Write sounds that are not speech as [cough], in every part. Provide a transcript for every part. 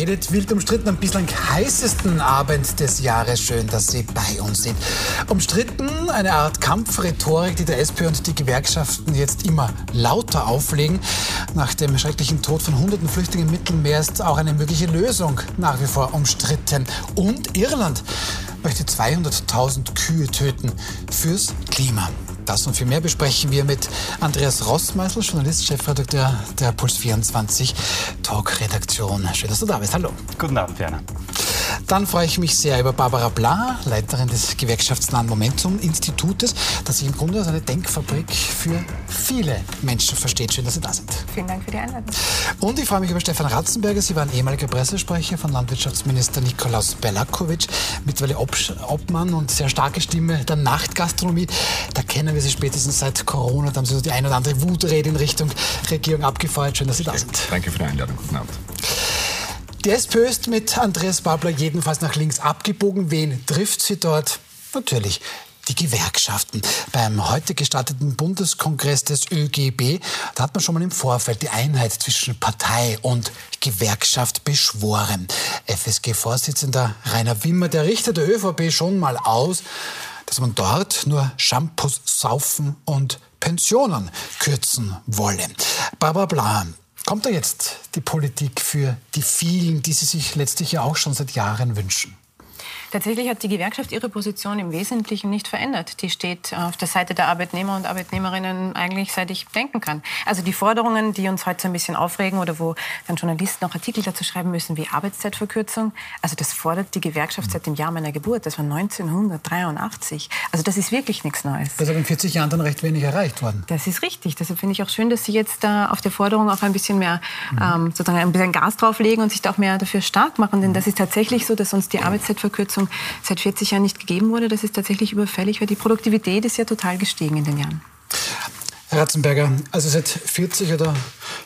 Edith, wild umstritten am bislang heißesten Abend des Jahres. Schön, dass Sie bei uns sind. Umstritten eine Art Kampfrhetorik, die der SP und die Gewerkschaften jetzt immer lauter auflegen. Nach dem schrecklichen Tod von hunderten Flüchtlingen im Mittelmeer ist auch eine mögliche Lösung nach wie vor umstritten. Und Irland möchte 200.000 Kühe töten fürs Klima. Das und viel mehr besprechen wir mit Andreas Rossmeißel, Journalist, Chefredakteur der Puls 24 Talk-Redaktion. Schön, dass du da bist. Hallo. Guten Abend, Werner. Dann freue ich mich sehr über Barbara Bla, Leiterin des gewerkschaftsnahen Momentum-Institutes, das sich im Grunde als eine Denkfabrik für viele Menschen versteht. Schön, dass Sie da sind. Vielen Dank für die Einladung. Und ich freue mich über Stefan Ratzenberger. Sie waren ehemaliger Pressesprecher von Landwirtschaftsminister Nikolaus Belakovic, mittlerweile Ob Obmann und sehr starke Stimme der Nachtgastronomie. Da kennen wir Sie spätestens seit Corona. Da haben Sie so die ein oder andere Wutrede in Richtung Regierung abgefeuert. Schön, dass Sie da sind. Danke für die Einladung. Guten Abend. Die SPÖ ist mit Andreas Babler jedenfalls nach links abgebogen. Wen trifft sie dort? Natürlich die Gewerkschaften. Beim heute gestarteten Bundeskongress des ÖGB, da hat man schon mal im Vorfeld die Einheit zwischen Partei und Gewerkschaft beschworen. FSG-Vorsitzender Rainer Wimmer, der richtet der ÖVP schon mal aus, dass man dort nur Shampoos saufen und Pensionen kürzen wolle. Barbara Bla, Kommt da jetzt die Politik für die vielen, die Sie sich letztlich ja auch schon seit Jahren wünschen? Tatsächlich hat die Gewerkschaft ihre Position im Wesentlichen nicht verändert. Die steht auf der Seite der Arbeitnehmer und Arbeitnehmerinnen eigentlich seit ich denken kann. Also die Forderungen, die uns heute so ein bisschen aufregen oder wo dann Journalisten auch Artikel dazu schreiben müssen, wie Arbeitszeitverkürzung, also das fordert die Gewerkschaft seit dem Jahr meiner Geburt. Das war 1983. Also das ist wirklich nichts Neues. Das ist aber in 40 Jahren dann recht wenig erreicht worden. Das ist richtig. Deshalb finde ich auch schön, dass Sie jetzt da auf der Forderung auch ein bisschen mehr mhm. ähm, sozusagen ein bisschen Gas drauflegen und sich da auch mehr dafür stark machen. Denn das ist tatsächlich so, dass uns die Arbeitszeitverkürzung Leistung seit 40 Jahren nicht gegeben wurde. Das ist tatsächlich überfällig, weil die Produktivität ist ja total gestiegen in den Jahren. Herr Ratzenberger, also seit 40 oder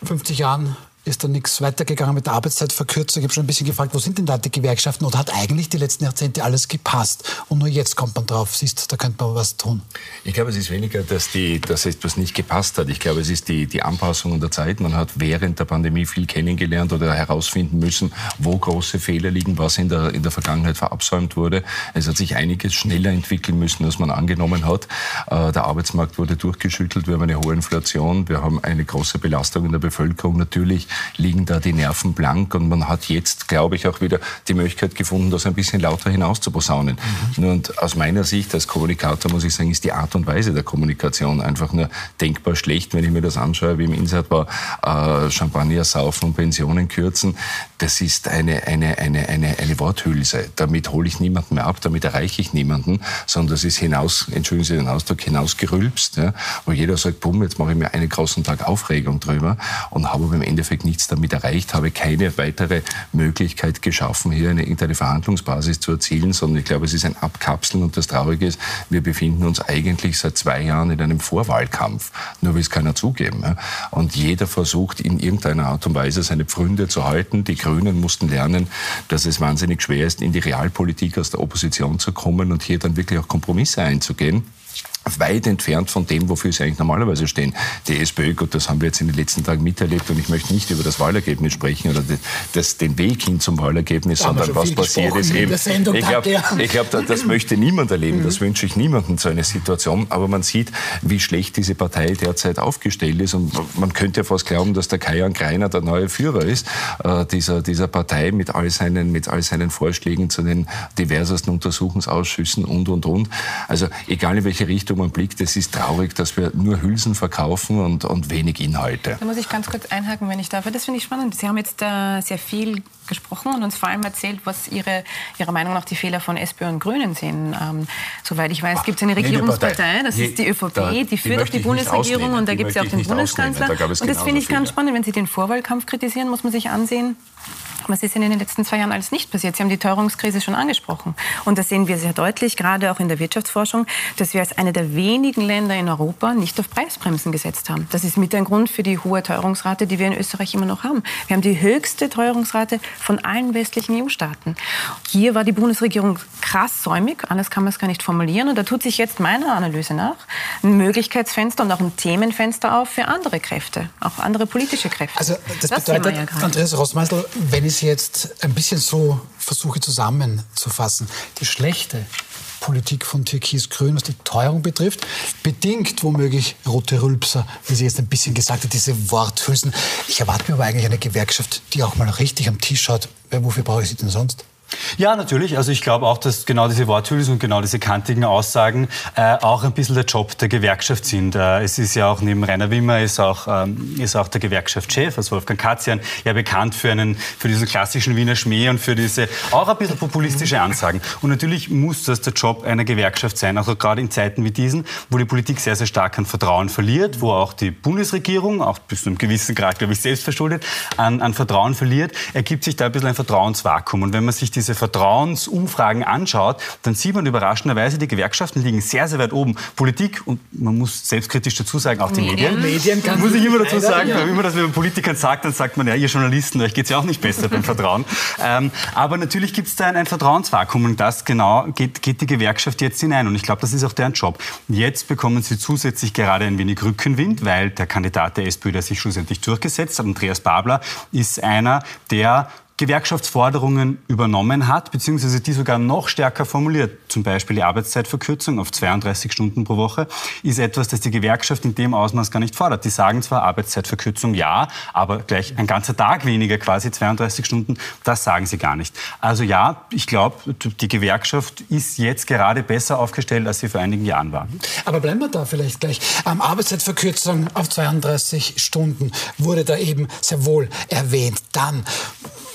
50 Jahren ist da nichts weitergegangen mit der Arbeitszeitverkürzung. Ich habe schon ein bisschen gefragt, wo sind denn da die Gewerkschaften? Oder hat eigentlich die letzten Jahrzehnte alles gepasst? Und nur jetzt kommt man drauf, siehst, da könnte man was tun. Ich glaube, es ist weniger, dass, die, dass etwas nicht gepasst hat. Ich glaube, es ist die, die Anpassung der Zeit. Man hat während der Pandemie viel kennengelernt oder herausfinden müssen, wo große Fehler liegen, was in der, in der Vergangenheit verabsäumt wurde. Es hat sich einiges schneller entwickeln müssen, als man angenommen hat. Äh, der Arbeitsmarkt wurde durchgeschüttelt. Wir haben eine hohe Inflation. Wir haben eine große Belastung in der Bevölkerung. Natürlich liegen da die Nerven blank und man hat jetzt, glaube ich, auch wieder die Möglichkeit gefunden, das ein bisschen lauter hinaus zu posaunen. Mhm. Nur und aus meiner Sicht als Kommunikator muss ich sagen, ist die Art und Weise der Kommunikation einfach nur denkbar schlecht, wenn ich mir das anschaue, wie im Insert war, äh, Champagner saufen und Pensionen kürzen. Das ist eine, eine, eine, eine, eine Worthülse. Damit hole ich niemanden mehr ab, damit erreiche ich niemanden, sondern das ist hinaus, entschuldigen Sie den Ausdruck, hinausgerülpst, ja, wo jeder sagt, bumm, jetzt mache ich mir einen großen Tag Aufregung drüber und habe im Endeffekt nichts damit erreicht, habe keine weitere Möglichkeit geschaffen, hier eine irgendeine Verhandlungsbasis zu erzielen, sondern ich glaube, es ist ein Abkapseln und das Traurige ist, wir befinden uns eigentlich seit zwei Jahren in einem Vorwahlkampf, nur will es keiner zugeben. Und jeder versucht in irgendeiner Art und Weise seine Pfründe zu halten. Die Grünen mussten lernen, dass es wahnsinnig schwer ist, in die Realpolitik aus der Opposition zu kommen und hier dann wirklich auch Kompromisse einzugehen weit entfernt von dem, wofür sie eigentlich normalerweise stehen. Die SPÖ, gut, das haben wir jetzt in den letzten Tagen miterlebt und ich möchte nicht über das Wahlergebnis sprechen oder das, den Weg hin zum Wahlergebnis, sondern was passiert ist eben. Ich glaube, glaub, das, das möchte niemand erleben, das mhm. wünsche ich niemandem so eine Situation, aber man sieht, wie schlecht diese Partei derzeit aufgestellt ist und man könnte ja fast glauben, dass der Kajan Greiner der neue Führer ist, äh, dieser, dieser Partei mit all, seinen, mit all seinen Vorschlägen zu den diversesten Untersuchungsausschüssen und, und, und. Also egal in welche Richtung man blickt, es ist traurig, dass wir nur Hülsen verkaufen und, und wenig Inhalte. Da muss ich ganz kurz einhaken, wenn ich darf. Das finde ich spannend. Sie haben jetzt äh, sehr viel gesprochen und uns vor allem erzählt, was Ihre, Ihrer Meinung nach die Fehler von SPÖ und Grünen sind. Ähm, soweit ich weiß, gibt es eine Regierungspartei, das ist die ÖVP, da, die führt auch die Bundesregierung und da gibt es ja auch den Bundeskanzler. Da und das finde ich ganz spannend, wenn Sie den Vorwahlkampf kritisieren, muss man sich ansehen, was ist in den letzten zwei Jahren alles nicht passiert? Sie haben die Teuerungskrise schon angesprochen. Und das sehen wir sehr deutlich, gerade auch in der Wirtschaftsforschung, dass wir als eine der wenigen Länder in Europa nicht auf Preisbremsen gesetzt haben. Das ist mit ein Grund für die hohe Teuerungsrate, die wir in Österreich immer noch haben. Wir haben die höchste Teuerungsrate von allen westlichen EU-Staaten. Hier war die Bundesregierung krass säumig, anders kann man es gar nicht formulieren. Und da tut sich jetzt meiner Analyse nach ein Möglichkeitsfenster und auch ein Themenfenster auf für andere Kräfte, auch andere politische Kräfte. Also das, das bedeutet, ja Andreas Rossmeißel, wenn ich ich sie jetzt ein bisschen so versuche zusammenzufassen. Die schlechte Politik von Türkis-Grün, was die Teuerung betrifft, bedingt womöglich rote Rülpser, wie sie jetzt ein bisschen gesagt hat, diese Worthülsen. Ich erwarte mir aber eigentlich eine Gewerkschaft, die auch mal richtig am Tisch schaut. Wofür brauche ich sie denn sonst? Ja, natürlich. Also ich glaube auch, dass genau diese Worthülsen und genau diese kantigen Aussagen äh, auch ein bisschen der Job der Gewerkschaft sind. Äh, es ist ja auch neben Rainer Wimmer ist auch, ähm, ist auch der Gewerkschaftschef, also Wolfgang Katzian, ja bekannt für, einen, für diesen klassischen Wiener Schmäh und für diese auch ein bisschen populistische Ansagen. Und natürlich muss das der Job einer Gewerkschaft sein, also gerade in Zeiten wie diesen, wo die Politik sehr, sehr stark an Vertrauen verliert, wo auch die Bundesregierung, auch bis zu einem gewissen Grad, glaube ich, selbstverschuldet, an, an Vertrauen verliert, ergibt sich da ein bisschen ein Vertrauensvakuum. Und wenn man sich diese Vertrauensumfragen anschaut, dann sieht man überraschenderweise, die Gewerkschaften liegen sehr, sehr weit oben. Politik und man muss selbstkritisch dazu sagen, auch die Medien. Medien, Medien muss ich immer dazu sagen, ja. wenn man das mit Politikern sagt, dann sagt man, ja, ihr Journalisten, euch geht es ja auch nicht besser beim Vertrauen. Ähm, aber natürlich gibt es da ein, ein, Vertrauensvakuum und das genau geht, geht die Gewerkschaft jetzt hinein. Und ich glaube, das ist auch deren Job. Jetzt bekommen sie zusätzlich gerade ein wenig Rückenwind, weil der Kandidat der SPÖ, der sich schlussendlich durchgesetzt hat, Andreas Babler, ist einer, der Gewerkschaftsforderungen übernommen hat, beziehungsweise die sogar noch stärker formuliert, zum Beispiel die Arbeitszeitverkürzung auf 32 Stunden pro Woche, ist etwas, das die Gewerkschaft in dem Ausmaß gar nicht fordert. Die sagen zwar Arbeitszeitverkürzung ja, aber gleich ein ganzer Tag weniger, quasi 32 Stunden, das sagen sie gar nicht. Also ja, ich glaube, die Gewerkschaft ist jetzt gerade besser aufgestellt, als sie vor einigen Jahren war. Aber bleiben wir da vielleicht gleich. Ähm, Arbeitszeitverkürzung auf 32 Stunden wurde da eben sehr wohl erwähnt. Dann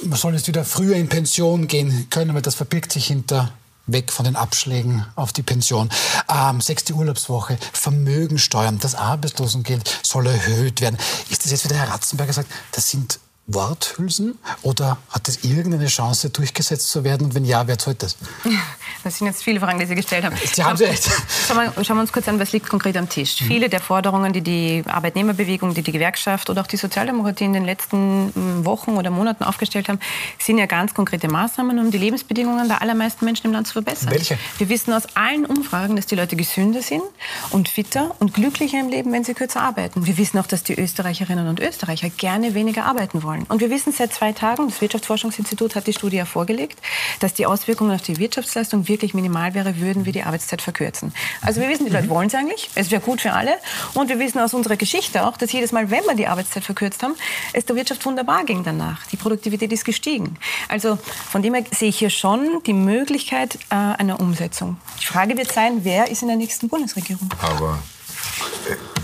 man soll jetzt wieder früher in Pension gehen können, weil das verbirgt sich hinter weg von den Abschlägen auf die Pension. Ähm, sechste Urlaubswoche, Vermögensteuern, das Arbeitslosengeld soll erhöht werden. Ist das jetzt, wie der Herr Ratzenberger sagt, das sind Worthülsen oder hat es irgendeine Chance, durchgesetzt zu werden? Und wenn ja, wer zahlt das? [laughs] Das sind jetzt viele Fragen, die Sie gestellt haben. Sie haben sie echt. Schauen wir, schauen wir uns kurz an, was liegt konkret am Tisch. Mhm. Viele der Forderungen, die die Arbeitnehmerbewegung, die die Gewerkschaft oder auch die Sozialdemokratie in den letzten hm, Wochen oder Monaten aufgestellt haben, sind ja ganz konkrete Maßnahmen, um die Lebensbedingungen der allermeisten Menschen im Land zu verbessern. Welche? Wir wissen aus allen Umfragen, dass die Leute gesünder sind und fitter und glücklicher im Leben, wenn sie kürzer arbeiten. Wir wissen auch, dass die Österreicherinnen und Österreicher gerne weniger arbeiten wollen wollen. Und wir wissen seit zwei Tagen, das Wirtschaftsforschungsinstitut hat die Studie ja vorgelegt, dass die Auswirkungen auf die Wirtschaftsleistung wirklich minimal wäre, würden wir die Arbeitszeit verkürzen. Also wir wissen, die Leute wollen es eigentlich, es wäre gut für alle. Und wir wissen aus unserer Geschichte auch, dass jedes Mal, wenn wir die Arbeitszeit verkürzt haben, es der Wirtschaft wunderbar ging danach. Die Produktivität ist gestiegen. Also von dem her sehe ich hier schon die Möglichkeit äh, einer Umsetzung. Die Frage wird sein, wer ist in der nächsten Bundesregierung? Aber äh,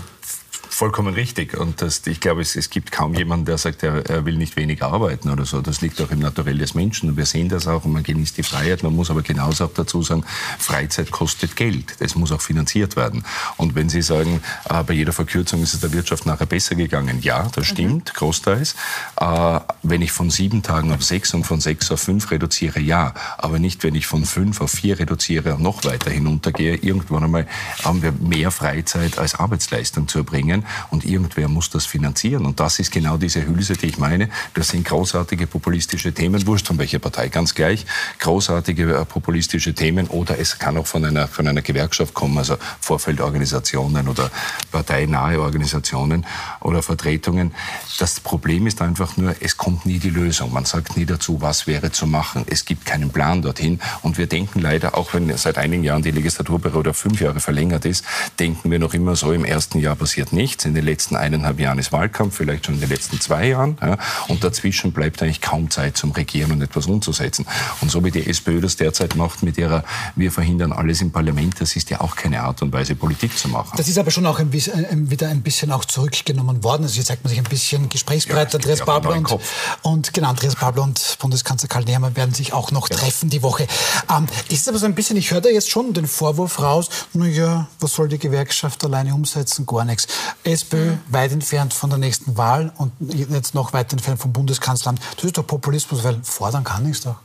vollkommen richtig. Und das, ich glaube, es, es gibt kaum jemanden, der sagt, er, er, will nicht weniger arbeiten oder so. Das liegt auch im Naturell des Menschen. Und wir sehen das auch und man genießt die Freiheit. Man muss aber genauso auch dazu sagen, Freizeit kostet Geld. Das muss auch finanziert werden. Und wenn Sie sagen, äh, bei jeder Verkürzung ist es der Wirtschaft nachher besser gegangen, ja, das mhm. stimmt, mhm. großteils. Äh, wenn ich von sieben Tagen auf sechs und von sechs auf fünf reduziere, ja. Aber nicht, wenn ich von fünf auf vier reduziere und noch weiter hinuntergehe. Irgendwann einmal haben wir mehr Freizeit als Arbeitsleistung zu erbringen und irgendwer muss das finanzieren. Und das ist genau diese Hülse, die ich meine. Das sind großartige populistische Themen, wurscht von welcher Partei, ganz gleich. Großartige äh, populistische Themen oder es kann auch von einer, von einer Gewerkschaft kommen, also Vorfeldorganisationen oder parteinahe Organisationen oder Vertretungen. Das Problem ist einfach nur, es kommt nie die Lösung. Man sagt nie dazu, was wäre zu machen. Es gibt keinen Plan dorthin. Und wir denken leider, auch wenn seit einigen Jahren die Legislaturperiode auf fünf Jahre verlängert ist, denken wir noch immer so, im ersten Jahr passiert nichts nichts. In den letzten eineinhalb Jahren ist Wahlkampf, vielleicht schon in den letzten zwei Jahren. Ja, und dazwischen bleibt eigentlich kaum Zeit zum Regieren und etwas umzusetzen. Und so wie die SPÖ das derzeit macht mit ihrer Wir verhindern alles im Parlament, das ist ja auch keine Art und Weise, Politik zu machen. Das ist aber schon auch ein bisschen, äh, wieder ein bisschen auch zurückgenommen worden. Also jetzt zeigt man sich ein bisschen gesprächsbereit. Ja, Andreas Babler und, und, genau, Andreas Babler und Bundeskanzler Karl Nehmer werden sich auch noch ja. treffen die Woche. Ähm, ist aber so ein bisschen, ich höre da jetzt schon den Vorwurf raus, naja, was soll die Gewerkschaft alleine umsetzen? Gar nichts. SPÖ mhm. weit entfernt von der nächsten Wahl und jetzt noch weit entfernt vom Bundeskanzleramt. Das ist doch Populismus, weil fordern kann ich es doch.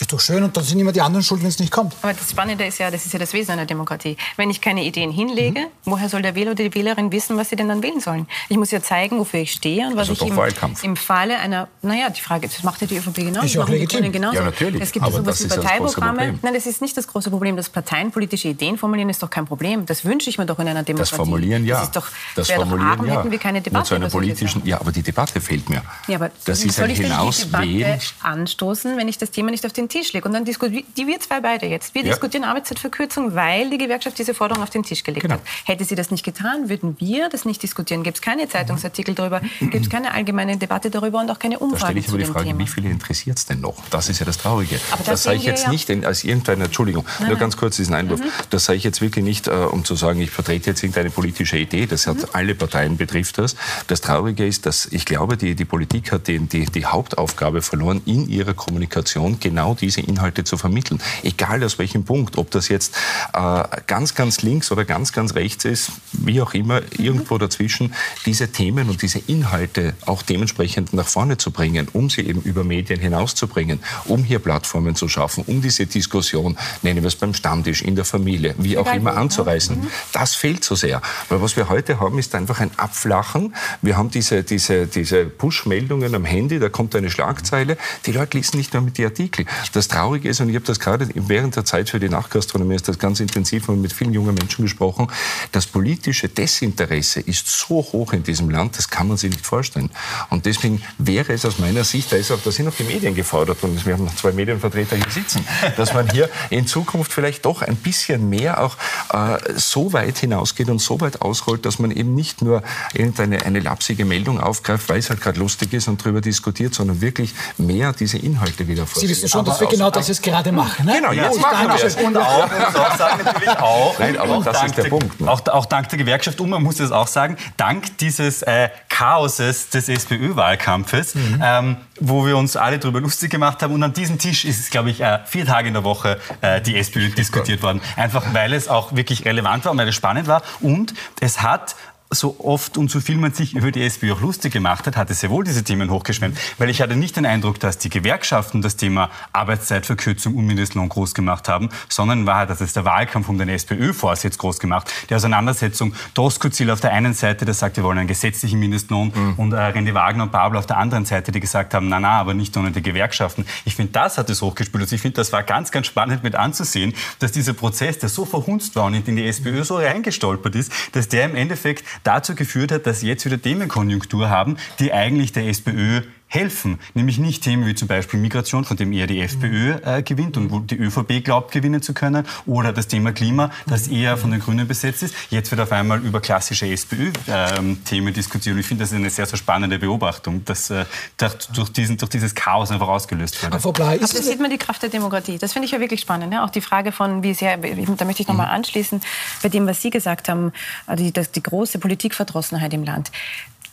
Ist doch schön und dann sind immer die anderen schuld, wenn es nicht kommt. Aber das Spannende ist ja, das ist ja das Wesen einer Demokratie. Wenn ich keine Ideen hinlege, mhm. woher soll der Wähler oder die Wählerin wissen, was sie denn dann wählen sollen? Ich muss ja zeigen, wofür ich stehe und was also ich im, im, Falle einer, naja, die Frage, das macht ja die ÖVP genauso. Ist auch legitim. Genauso. Ja, natürlich. Es gibt aber sowas wie Parteiprogramme. Nein, das ist nicht das große Problem. Das Parteien politische Ideen formulieren ist doch kein Problem. Das wünsche ich mir doch in einer Demokratie. Das Formulieren ja. Das ist doch, das Formulieren doch arm, ja. hätten wir keine Debatte. zu einer politischen, ja, aber die Debatte fehlt mir. Ja, aber das ist soll ein ich Hinauswählen. Die Debatte anstoßen, wenn ich das Thema nicht auf den Tisch lege und dann diskutiere die wir zwei beide jetzt. Wir ja. diskutieren Arbeitszeitverkürzung, weil die Gewerkschaft diese Forderung auf den Tisch gelegt genau. hat. Hätte sie das nicht getan, würden wir das nicht diskutieren. Gibt es keine Zeitungsartikel darüber, gibt es keine allgemeine Debatte darüber und auch keine Umfragen. Da stelle ich aber die Frage, Thema. wie viele interessiert es denn noch? Das ist ja das Traurige. Aber das, sage ich jetzt ja. nicht als irgendeine, Entschuldigung, nein, nur ganz kurz diesen Einwurf. Mhm. Das sage ich jetzt wirklich nicht, äh, um zu sagen, ich vertrete jetzt irgendeine politische Idee. Das hat mhm. alle Parteien betrifft das. Das Traurige ist, dass ich glaube, die, die Politik hat die, die, die Hauptaufgabe verloren, in ihrer Kommunikation genau diese Inhalte zu vermitteln. Egal aus welchem Punkt, ob das jetzt äh, ganz, ganz links oder ganz, ganz rechts ist, wie auch immer, irgendwo dazwischen, diese Themen und diese Inhalte auch dementsprechend nach vorne zu bringen, um sie eben über Medien hinauszubringen, um hier Plattformen zu schaffen, um diese Diskussion, nennen wir es beim Stammtisch, in der Familie, wie auch immer anzureißen. Mhm. Das fehlt so sehr. Weil was wir heute haben, ist einfach ein Abflachen. Wir haben diese, diese, diese Push-Meldungen am Handy, da kommt eine Schlagzeile. Die Leute lesen nicht mehr mit die Artikel. Das Traurige ist, und ich habe das gerade während der Zeit für die Nachgastronomie ist das ganz intensiv und mit vielen jungen Menschen gesprochen. Das politische Desinteresse ist so hoch in diesem Land, das kann man sich nicht vorstellen. Und deswegen wäre es aus meiner Sicht, da, ist auch, da sind auch die Medien gefordert und wir haben noch zwei Medienvertreter hier sitzen, dass man hier in Zukunft vielleicht doch ein bisschen mehr auch äh, so weit hinausgeht und so weit ausholt, dass man eben nicht nur irgendeine eine lapsige Meldung aufgreift, weil es halt gerade lustig ist und darüber diskutiert, sondern wirklich mehr diese Inhalte wieder vorsieht. Sie wissen schon, dass wir genau das jetzt gerade machen. Ne? Genau, jetzt machen wir es. Und auch, muss auch sagen, natürlich auch. Nein, aber auch das ist der, der Punkt. Ne? Auch, auch, dank der Gewerkschaft und man muss es auch sagen, dank dieses äh, Chaoses des SPÖ-Wahlkampfes, mhm. ähm, wo wir uns alle darüber lustig gemacht haben. Und an diesem Tisch ist es, glaube ich, äh, vier Tage in der Woche äh, die SPÖ diskutiert worden. Einfach weil es auch wirklich relevant war und weil es spannend war. Und es hat so oft und so viel man sich über die SPÖ auch lustig gemacht hat, hat es sehr wohl diese Themen hochgeschwemmt. Weil ich hatte nicht den Eindruck, dass die Gewerkschaften das Thema Arbeitszeitverkürzung und Mindestlohn groß gemacht haben, sondern war, dass es der Wahlkampf um den SPÖ-Vorsitz groß gemacht. Die Auseinandersetzung Doskozil auf der einen Seite, der sagt, wir wollen einen gesetzlichen Mindestlohn mhm. und äh, René Wagner und Babel auf der anderen Seite, die gesagt haben, na na, aber nicht ohne die Gewerkschaften. Ich finde, das hat es hochgespült. Also ich finde, das war ganz, ganz spannend mit anzusehen, dass dieser Prozess, der so verhunzt war und in die SPÖ so reingestolpert ist, dass der im Endeffekt dazu geführt hat, dass jetzt wieder Themenkonjunktur haben, die eigentlich der SPÖ helfen. Nämlich nicht Themen wie zum Beispiel Migration, von dem eher die FPÖ äh, gewinnt und wo die ÖVP glaubt, gewinnen zu können. Oder das Thema Klima, das eher von den Grünen besetzt ist. Jetzt wird auf einmal über klassische SPÖ-Themen ähm, diskutiert. Und ich finde, das ist eine sehr, sehr spannende Beobachtung, dass äh, durch, diesen, durch dieses Chaos einfach ausgelöst wird. Aber da sieht man die Kraft der Demokratie. Das finde ich ja wirklich spannend. Ja? Auch die Frage von, wie sehr, da möchte ich noch mal mhm. anschließen, bei dem, was Sie gesagt haben, die, die große Politikverdrossenheit im Land.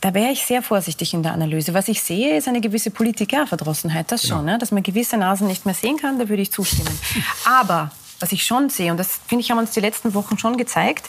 Da wäre ich sehr vorsichtig in der Analyse. Was ich sehe, ist eine gewisse Politikerverdrossenheit. Das schon, ja. ne? dass man gewisse Nasen nicht mehr sehen kann, da würde ich zustimmen. Aber was ich schon sehe, und das finde ich, haben uns die letzten Wochen schon gezeigt,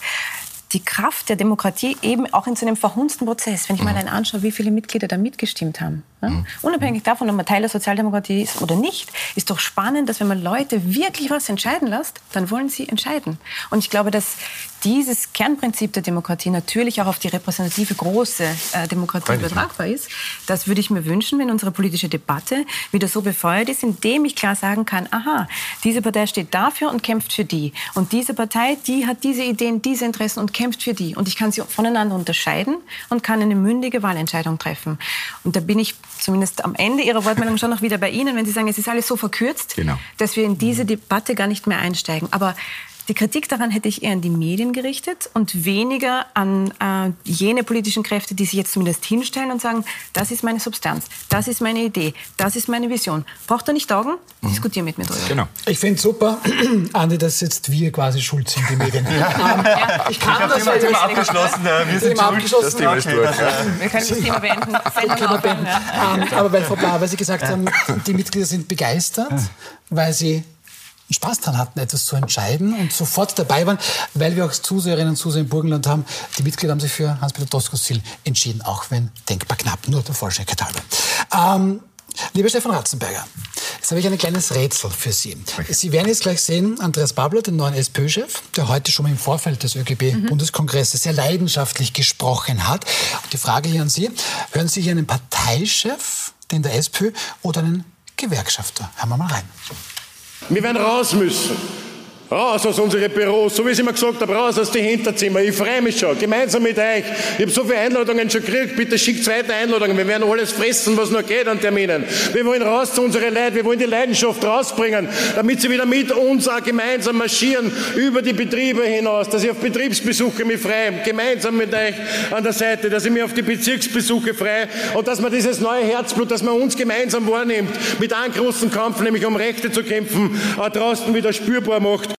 die Kraft der Demokratie eben auch in so einem verhunzten Prozess. Wenn ich mhm. mal anschaue, wie viele Mitglieder da mitgestimmt haben. Ne? Mhm. Unabhängig davon, ob man Teil der Sozialdemokratie ist oder nicht, ist doch spannend, dass wenn man Leute wirklich was entscheiden lässt, dann wollen sie entscheiden. Und ich glaube, dass dieses Kernprinzip der Demokratie natürlich auch auf die repräsentative große äh, Demokratie übertragbar ist. Das würde ich mir wünschen, wenn unsere politische Debatte wieder so befeuert ist, indem ich klar sagen kann, aha, diese Partei steht dafür und kämpft für die. Und diese Partei, die hat diese Ideen, diese Interessen und kämpft für die. Und ich kann sie voneinander unterscheiden und kann eine mündige Wahlentscheidung treffen. Und da bin ich zumindest am Ende Ihrer Wortmeldung schon noch wieder bei Ihnen, wenn Sie sagen, es ist alles so verkürzt, genau. dass wir in diese Debatte gar nicht mehr einsteigen. Aber die Kritik daran hätte ich eher an die Medien gerichtet und weniger an äh, jene politischen Kräfte, die sich jetzt zumindest hinstellen und sagen, das ist meine Substanz, das ist meine Idee, das ist meine Vision. Braucht er nicht Augen? Mhm. Diskutier mit mir drüber. Genau. Ich finde es super, [clears throat] Andi, dass jetzt wir quasi schuld sind, die Medien. ja. Ähm, ja. Ich kann ich das Thema, Thema abgeschlossen. Wir sind Thema abgeschlossen. Das Thema ist durch. Das, ja. Wir können das Thema beenden. Thema beenden. Ähm, aber weil Frau Blau, weil Sie gesagt haben, die Mitglieder sind begeistert, weil sie Spaß daran hatten, etwas zu entscheiden und sofort dabei waren, weil wir auch Zuseherinnen und Zuseher im Burgenland haben. Die Mitglieder haben sich für Hans-Peter Doskozil entschieden, auch wenn denkbar knapp, nur der Vollständigkeit halber. Ähm, lieber Stefan Ratzenberger, Jetzt habe ich ein kleines Rätsel für Sie. Sie werden jetzt gleich sehen, Andreas Babler, den neuen SPÖ-Chef, der heute schon im Vorfeld des ÖGB-Bundeskongresses sehr leidenschaftlich gesprochen hat. Die Frage hier an Sie, hören Sie hier einen Parteichef, den der SPÖ, oder einen Gewerkschafter? Hören wir mal rein. Wir werden raus müssen. Raus aus unseren Büros, so wie ich immer gesagt habe, raus aus den Hinterzimmer. Ich freue mich schon, gemeinsam mit euch. Ich habe so viele Einladungen schon gekriegt, bitte schickt zweite Einladungen. Wir werden alles fressen, was noch geht an Terminen. Wir wollen raus zu unseren Leuten, wir wollen die Leidenschaft rausbringen, damit sie wieder mit uns auch gemeinsam marschieren, über die Betriebe hinaus, dass ich auf Betriebsbesuche mich freue, gemeinsam mit euch an der Seite, dass ich mich auf die Bezirksbesuche freue und dass man dieses neue Herzblut, dass man uns gemeinsam wahrnimmt, mit einem großen Kampf, nämlich um Rechte zu kämpfen, auch draußen wieder spürbar macht.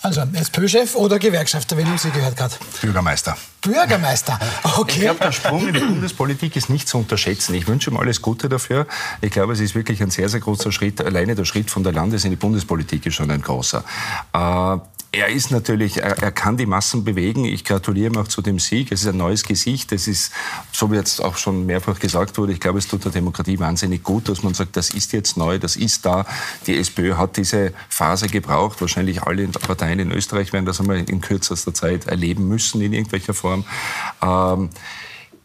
Also SPÖ-Chef oder Gewerkschafter, wen haben Sie gehört gerade? Bürgermeister. Bürgermeister, okay. Ich glaube, der Sprung in die Bundespolitik ist nicht zu unterschätzen. Ich wünsche ihm alles Gute dafür. Ich glaube, es ist wirklich ein sehr, sehr großer Schritt. Alleine der Schritt von der Landes- in die Bundespolitik ist schon ein großer. Äh, er ist natürlich, er, er, kann die Massen bewegen. Ich gratuliere ihm auch zu dem Sieg. Es ist ein neues Gesicht. Es ist, so wie jetzt auch schon mehrfach gesagt wurde, ich glaube, es tut der Demokratie wahnsinnig gut, dass man sagt, das ist jetzt neu, das ist da. Die SPÖ hat diese Phase gebraucht. Wahrscheinlich alle Parteien in Österreich werden das einmal in kürzester Zeit erleben müssen in irgendwelcher Form. Ähm,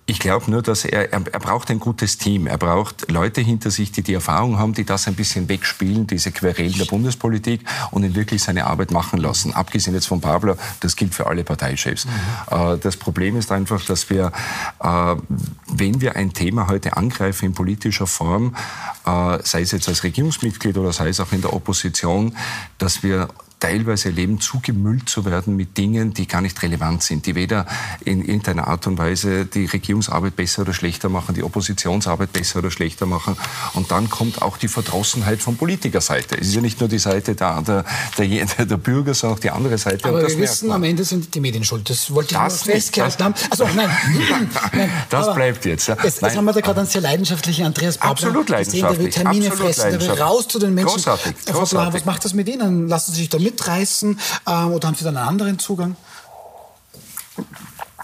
ich glaube nur, dass er, er, er braucht ein gutes Team. Er braucht Leute hinter sich, die die Erfahrung haben, die das ein bisschen wegspielen, diese Querelen der Bundespolitik und ihn wirklich seine Arbeit machen lassen. Abgesehen jetzt von Pablo, das gilt für alle Parteichefs. Mhm. Äh, das Problem ist einfach, dass wir, äh, wenn wir ein Thema heute angreifen in politischer Form, äh, sei es jetzt als Regierungsmitglied oder sei es auch in der Opposition, dass wir teilweise erleben, zugemüllt zu werden mit Dingen, die gar nicht relevant sind, die weder in irgendeiner Art und Weise die Regierungsarbeit besser oder schlechter machen, die Oppositionsarbeit besser oder schlechter machen. Und dann kommt auch die Verdrossenheit von Politikerseite. Es ist ja nicht nur die Seite der, der, der, der Bürger, sondern auch die andere Seite. Aber wir wissen, am Ende sind die Medien schuld. Das wollte ich das nur festgehalten haben. Also, nein, nein [laughs] das bleibt jetzt. Ja. Jetzt, jetzt haben wir da gerade einen sehr leidenschaftlichen Andreas Babler Absolut leidenschaftlich. Gesehen, der will Termine Absolut fressen, der will raus zu den Menschen. Großartig. Großartig. Was macht das mit Ihnen? Lassen Sie sich da mit mitreißen ähm, oder haben Sie dann einen anderen Zugang?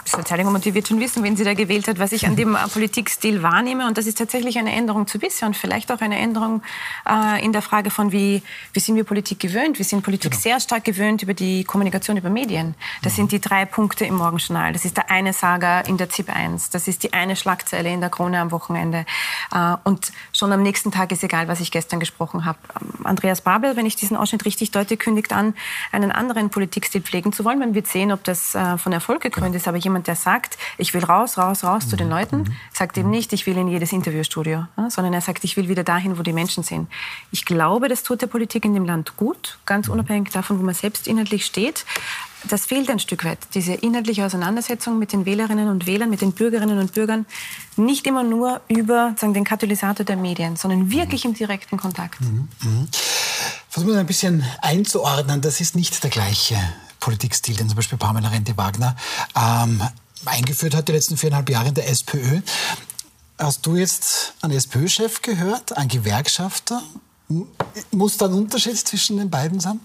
Verteidigung und die wird schon wissen, wenn sie da gewählt hat, was ich an dem äh, Politikstil wahrnehme. Und das ist tatsächlich eine Änderung zu bisher und vielleicht auch eine Änderung äh, in der Frage von, wie, wie sind wir Politik gewöhnt? Wir sind Politik genau. sehr stark gewöhnt über die Kommunikation über Medien. Das mhm. sind die drei Punkte im Morgenjournal. Das ist der eine Saga in der ZIP 1. Das ist die eine Schlagzeile in der Krone am Wochenende. Äh, und schon am nächsten Tag ist egal, was ich gestern gesprochen habe. Andreas Babel, wenn ich diesen Ausschnitt richtig deute, kündigt an, einen anderen Politikstil pflegen zu wollen. Man wird sehen, ob das äh, von Erfolg gekrönt genau. ist. Aber jemand, der sagt, ich will raus, raus, raus zu den mhm. Leuten, mhm. sagt eben nicht, ich will in jedes Interviewstudio, sondern er sagt, ich will wieder dahin, wo die Menschen sind. Ich glaube, das tut der Politik in dem Land gut, ganz mhm. unabhängig davon, wo man selbst inhaltlich steht. Das fehlt ein Stück weit, diese inhaltliche Auseinandersetzung mit den Wählerinnen und Wählern, mit den Bürgerinnen und Bürgern, nicht immer nur über sagen, den Katalysator der Medien, sondern wirklich im direkten Kontakt. Mhm. Versuchen wir ein bisschen einzuordnen, das ist nicht der gleiche Politikstil, den zum Beispiel Pamela Rente-Wagner ähm, eingeführt hat die letzten viereinhalb Jahre in der SPÖ. Hast du jetzt einen SPÖ-Chef gehört, einen Gewerkschafter? Muss da ein Unterschied zwischen den beiden sein?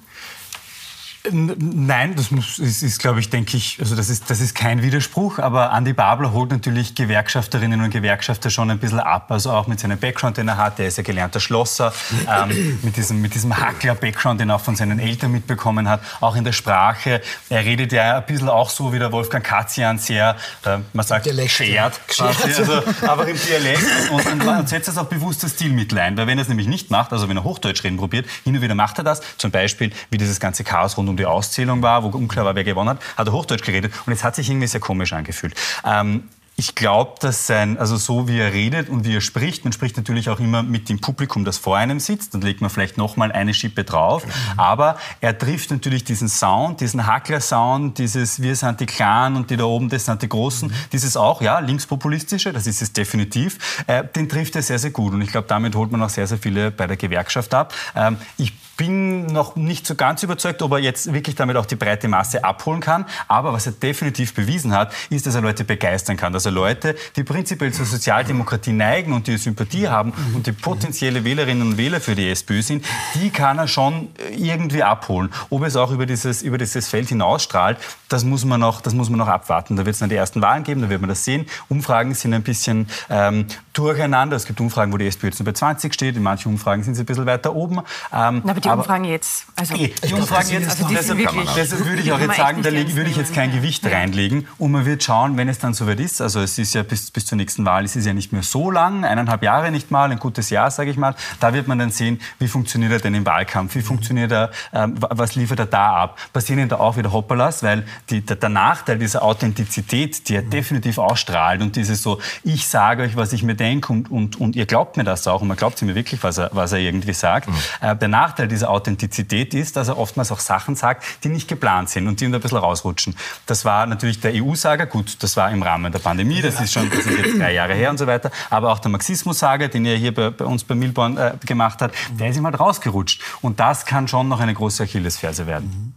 Nein, das ist, ist glaube ich, denke ich, also das ist, das ist kein Widerspruch, aber Andi Babler holt natürlich Gewerkschafterinnen und Gewerkschafter schon ein bisschen ab, also auch mit seinem Background, den er hat, der ist ja gelernter Schlosser, ähm, [clears throat] mit diesem, mit diesem Hackler-Background, den er auch von seinen Eltern mitbekommen hat, auch in der Sprache. Er redet ja ein bisschen auch so wie der Wolfgang Katzian, sehr, äh, man sagt, schert, quasi, also, aber im Dialekt. Und, und, und setzt das auch bewusst das Stilmittel ein, weil wenn er es nämlich nicht macht, also wenn er Hochdeutsch reden probiert, hin und wieder macht er das, zum Beispiel wie dieses ganze Chaos rund um um die Auszählung war, wo unklar war, wer gewonnen hat, hat er Hochdeutsch geredet und es hat sich irgendwie sehr komisch angefühlt. Ähm, ich glaube, dass sein, also so wie er redet und wie er spricht, man spricht natürlich auch immer mit dem Publikum, das vor einem sitzt, dann legt man vielleicht noch mal eine Schippe drauf, mhm. aber er trifft natürlich diesen Sound, diesen Hackler-Sound, dieses wir sind die Clan und die da oben, das sind die Großen, mhm. dieses auch, ja, linkspopulistische, das ist es definitiv, äh, den trifft er sehr, sehr gut und ich glaube, damit holt man auch sehr, sehr viele bei der Gewerkschaft ab. Ähm, ich bin noch nicht so ganz überzeugt, ob er jetzt wirklich damit auch die breite Masse abholen kann. Aber was er definitiv bewiesen hat, ist, dass er Leute begeistern kann. Dass er Leute, die prinzipiell zur Sozialdemokratie neigen und die Sympathie haben und die potenzielle Wählerinnen und Wähler für die SPÖ sind, die kann er schon irgendwie abholen. Ob es auch über dieses, über dieses Feld hinausstrahlt, das muss man noch, das muss man noch abwarten. Da wird es dann die ersten Wahlen geben, da wird man das sehen. Umfragen sind ein bisschen ähm, durcheinander. Es gibt Umfragen, wo die SPÖ jetzt nur bei 20 steht. In manchen Umfragen sind sie ein bisschen weiter oben. Ähm, aber die Umfragen jetzt? Also, die Umfragen jetzt, also deshalb, deshalb würde ich auch jetzt sagen, da würde ich jetzt kein Gewicht reinlegen. Und man wird schauen, wenn es dann soweit ist. Also es ist ja bis, bis zur nächsten Wahl, es ist ja nicht mehr so lang, eineinhalb Jahre nicht mal, ein gutes Jahr, sage ich mal. Da wird man dann sehen, wie funktioniert er denn im Wahlkampf, wie funktioniert er, ähm, was liefert er da ab. Passieren ihm da auch wieder Hoppalas, weil die, der, der, Nachteil dieser Authentizität, die er definitiv ausstrahlt und dieses so, ich sage euch, was ich mir denke und, und, und ihr glaubt mir das auch und man glaubt mir wirklich, was er, was er irgendwie sagt. Mhm. Äh, der Nachteil dieser Authentizität ist, dass er oftmals auch Sachen sagt, die nicht geplant sind und die ihm ein bisschen rausrutschen. Das war natürlich der EU-Sager, gut, das war im Rahmen der Pandemie, das ist schon das ist jetzt drei Jahre her und so weiter, aber auch der Marxismus-Sager, den er hier bei, bei uns bei Milborn äh, gemacht hat, der ist ihm halt rausgerutscht. Und das kann schon noch eine große Achillesferse werden. Mhm.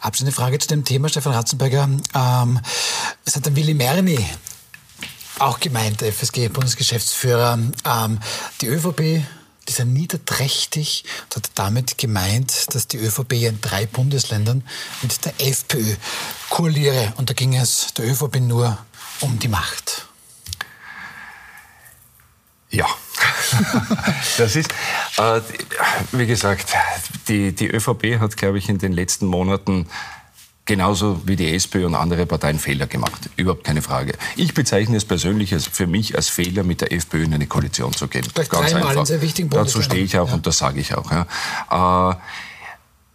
Abschließende Frage zu dem Thema, Stefan Ratzenberger. Ähm, es hat der Willi Merni auch gemeint, FSG-Bundesgeschäftsführer, ähm, die ÖVP die sind niederträchtig und hat damit gemeint, dass die ÖVP in drei Bundesländern mit der FPÖ koaliere. Und da ging es der ÖVP nur um die Macht. Ja, [laughs] das ist, äh, wie gesagt, die, die ÖVP hat, glaube ich, in den letzten Monaten genauso wie die SPÖ und andere Parteien Fehler gemacht. Überhaupt keine Frage. Ich bezeichne es persönlich als, für mich als Fehler, mit der FPÖ in eine Koalition zu gehen. Ganz einfach. In sehr wichtigen Dazu stehe ich auch ja. und das sage ich auch. Ja. Äh,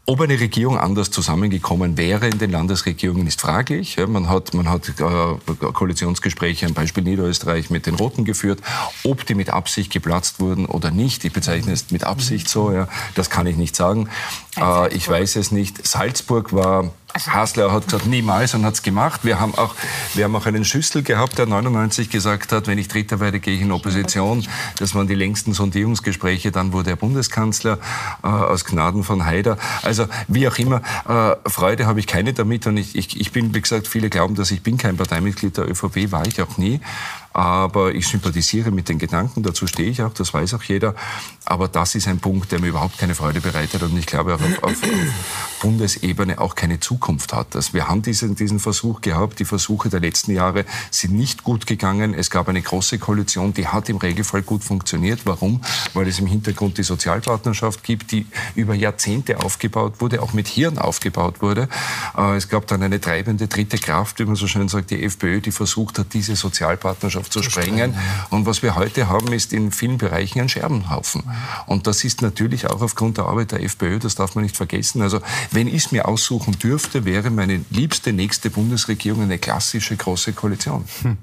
ob eine Regierung anders zusammengekommen wäre in den Landesregierungen, ist fraglich. man hat, man hat äh, Koalitionsgespräche, am Beispiel Niederösterreich, mit den Roten geführt. Ob die mit Absicht geplatzt wurden oder nicht, ich bezeichne es mit Absicht so, ja, das kann ich nicht sagen. Äh, ich weiß es nicht. Salzburg war Hasler hat gesagt, niemals und hat es gemacht. Wir haben, auch, wir haben auch einen Schüssel gehabt, der 99 gesagt hat, wenn ich Dritter werde, gehe ich in Opposition. Das waren die längsten Sondierungsgespräche. Dann wurde er Bundeskanzler äh, aus Gnaden von Haider. Also wie auch immer, äh, Freude habe ich keine damit. Und ich, ich, ich bin, wie gesagt, viele glauben, dass ich bin kein Parteimitglied der ÖVP, war ich auch nie. Aber ich sympathisiere mit den Gedanken, dazu stehe ich auch, das weiß auch jeder. Aber das ist ein Punkt, der mir überhaupt keine Freude bereitet und ich glaube auch auf, auf, auf Bundesebene auch keine Zukunft hat. Also wir haben diesen, diesen Versuch gehabt. Die Versuche der letzten Jahre sind nicht gut gegangen. Es gab eine große Koalition, die hat im Regelfall gut funktioniert. Warum? Weil es im Hintergrund die Sozialpartnerschaft gibt, die über Jahrzehnte aufgebaut wurde, auch mit Hirn aufgebaut wurde. Äh, es gab dann eine treibende dritte Kraft, wie man so schön sagt, die FPÖ, die versucht hat, diese Sozialpartnerschaft Gesellschaft zu, sprengen. Und was wir heute haben, ist in vielen Bereichen ein Scherbenhaufen. Und das ist natürlich auch aufgrund der Arbeit der FPÖ, das darf man nicht vergessen. Also wenn ich es mir aussuchen dürfte, wäre meine liebste nächste Bundesregierung eine klassische große Koalition. Hm.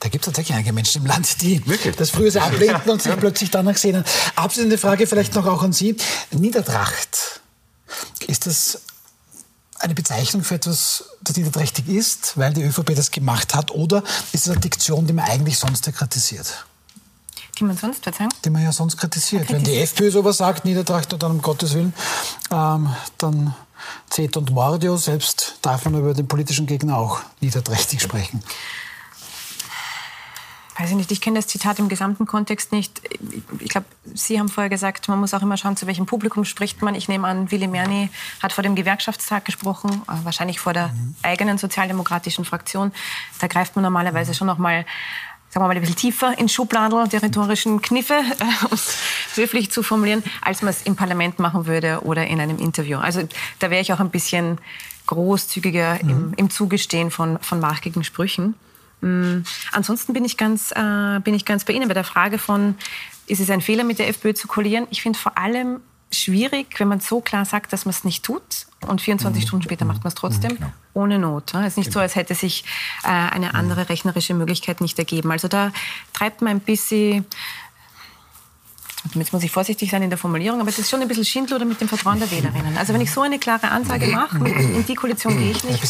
Da gibt es tatsächlich einige Menschen im Land, die Wirklich? das früher sehr ablehnten und sich plötzlich danach sehen. Abschließende Frage vielleicht noch auch an Sie. Niedertracht. Ist das eine Bezeichnung für etwas, das niederträchtig ist, weil die ÖVP das gemacht hat? Oder ist es eine Diktion, die man eigentlich sonst ja kritisiert? Die man sonst, Verzeihung? Die man ja sonst kritisiert. Wenn die FPÖ sowas sagt, Niedertracht, dann um Gottes Willen, ähm, dann Zet und Mordio, selbst darf man über den politischen Gegner auch niederträchtig sprechen weiß ich nicht, ich kenne das Zitat im gesamten Kontext nicht. Ich glaube, Sie haben vorher gesagt, man muss auch immer schauen, zu welchem Publikum spricht man. Ich nehme an, Willy Merni hat vor dem Gewerkschaftstag gesprochen, äh, wahrscheinlich vor der mhm. eigenen sozialdemokratischen Fraktion. Da greift man normalerweise schon noch mal sagen wir mal, ein bisschen tiefer in Schubladel der rhetorischen Kniffe, äh, um es höflich zu formulieren, als man es im Parlament machen würde oder in einem Interview. Also da wäre ich auch ein bisschen großzügiger mhm. im, im Zugestehen von, von markigen Sprüchen. Mm, ansonsten bin ich, ganz, äh, bin ich ganz bei Ihnen bei der Frage von, ist es ein Fehler, mit der FPÖ zu koalieren? Ich finde vor allem schwierig, wenn man so klar sagt, dass man es nicht tut und 24 mhm. Stunden später macht man es trotzdem, mhm, genau. ohne Not. Es ist nicht genau. so, als hätte sich äh, eine mhm. andere rechnerische Möglichkeit nicht ergeben. Also da treibt man ein bisschen jetzt muss ich vorsichtig sein in der Formulierung, aber es ist schon ein bisschen Schindluder mit dem Vertrauen der Wählerinnen. Also wenn ich so eine klare Ansage mache, in die Koalition gehe ich nicht.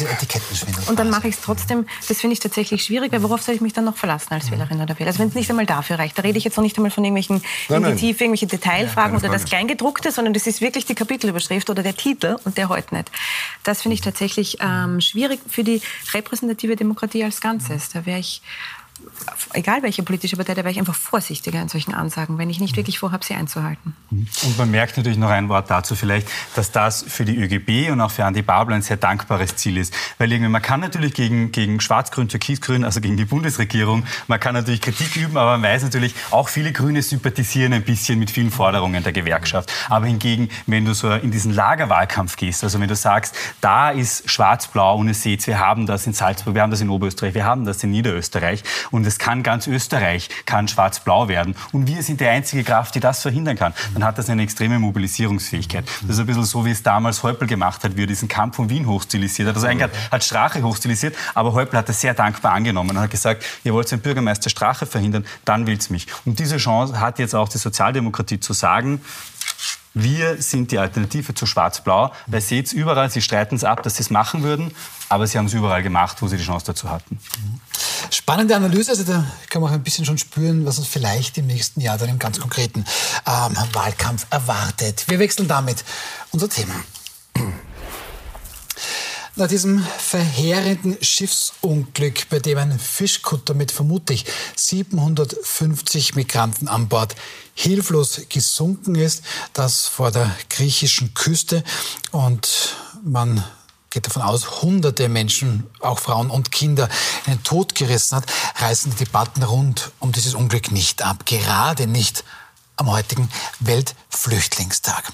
Und dann mache ich es trotzdem, das finde ich tatsächlich schwierig, weil worauf soll ich mich dann noch verlassen als Wählerin oder Wähler? Also wenn es nicht einmal dafür reicht, da rede ich jetzt noch nicht einmal von irgendwelchen nein, in die Tiefe, irgendwelche Detailfragen ja, oder das Kleingedruckte, sondern das ist wirklich die Kapitelüberschrift oder der Titel und der heute nicht. Das finde ich tatsächlich ähm, schwierig für die repräsentative Demokratie als Ganzes. Da wäre ich egal welche politische Partei, da wäre ich einfach vorsichtiger in solchen Ansagen, wenn ich nicht wirklich vorhabe, sie einzuhalten. Und man merkt natürlich noch ein Wort dazu vielleicht, dass das für die ÖGB und auch für Andi Babel ein sehr dankbares Ziel ist. Weil irgendwie man kann natürlich gegen, gegen Schwarz-Grün, Türkis-Grün, also gegen die Bundesregierung, man kann natürlich Kritik üben, aber man weiß natürlich, auch viele Grüne sympathisieren ein bisschen mit vielen Forderungen der Gewerkschaft. Aber hingegen, wenn du so in diesen Lagerwahlkampf gehst, also wenn du sagst, da ist Schwarz-Blau ihr seht, wir haben das in Salzburg, wir haben das in Oberösterreich, wir haben das in Niederösterreich und es kann ganz Österreich kann schwarz-blau werden. Und wir sind die einzige Kraft, die das verhindern kann. Dann hat das eine extreme Mobilisierungsfähigkeit. Das ist ein bisschen so, wie es damals Häupl gemacht hat, wie er diesen Kampf von Wien hochstilisiert hat. Also eigentlich hat, hat Strache hochstilisiert, aber Häupl hat das sehr dankbar angenommen und hat gesagt, ihr wollt den Bürgermeister Strache verhindern, dann willt's mich. Und diese Chance hat jetzt auch die Sozialdemokratie zu sagen, wir sind die Alternative zu Schwarz-Blau. Weil seht überall, sie streiten es ab, dass sie es machen würden, aber sie haben es überall gemacht, wo sie die Chance dazu hatten. Spannende Analyse, also da kann man auch ein bisschen schon spüren, was uns vielleicht im nächsten Jahr dann im ganz konkreten ähm, Wahlkampf erwartet. Wir wechseln damit unser Thema. Nach diesem verheerenden Schiffsunglück, bei dem ein Fischkutter mit vermutlich 750 Migranten an Bord hilflos gesunken ist, das vor der griechischen Küste und man geht davon aus, hunderte Menschen, auch Frauen und Kinder, in den Tod gerissen hat, reißen die Debatten rund um dieses Unglück nicht ab. Gerade nicht am heutigen Weltflüchtlingstag.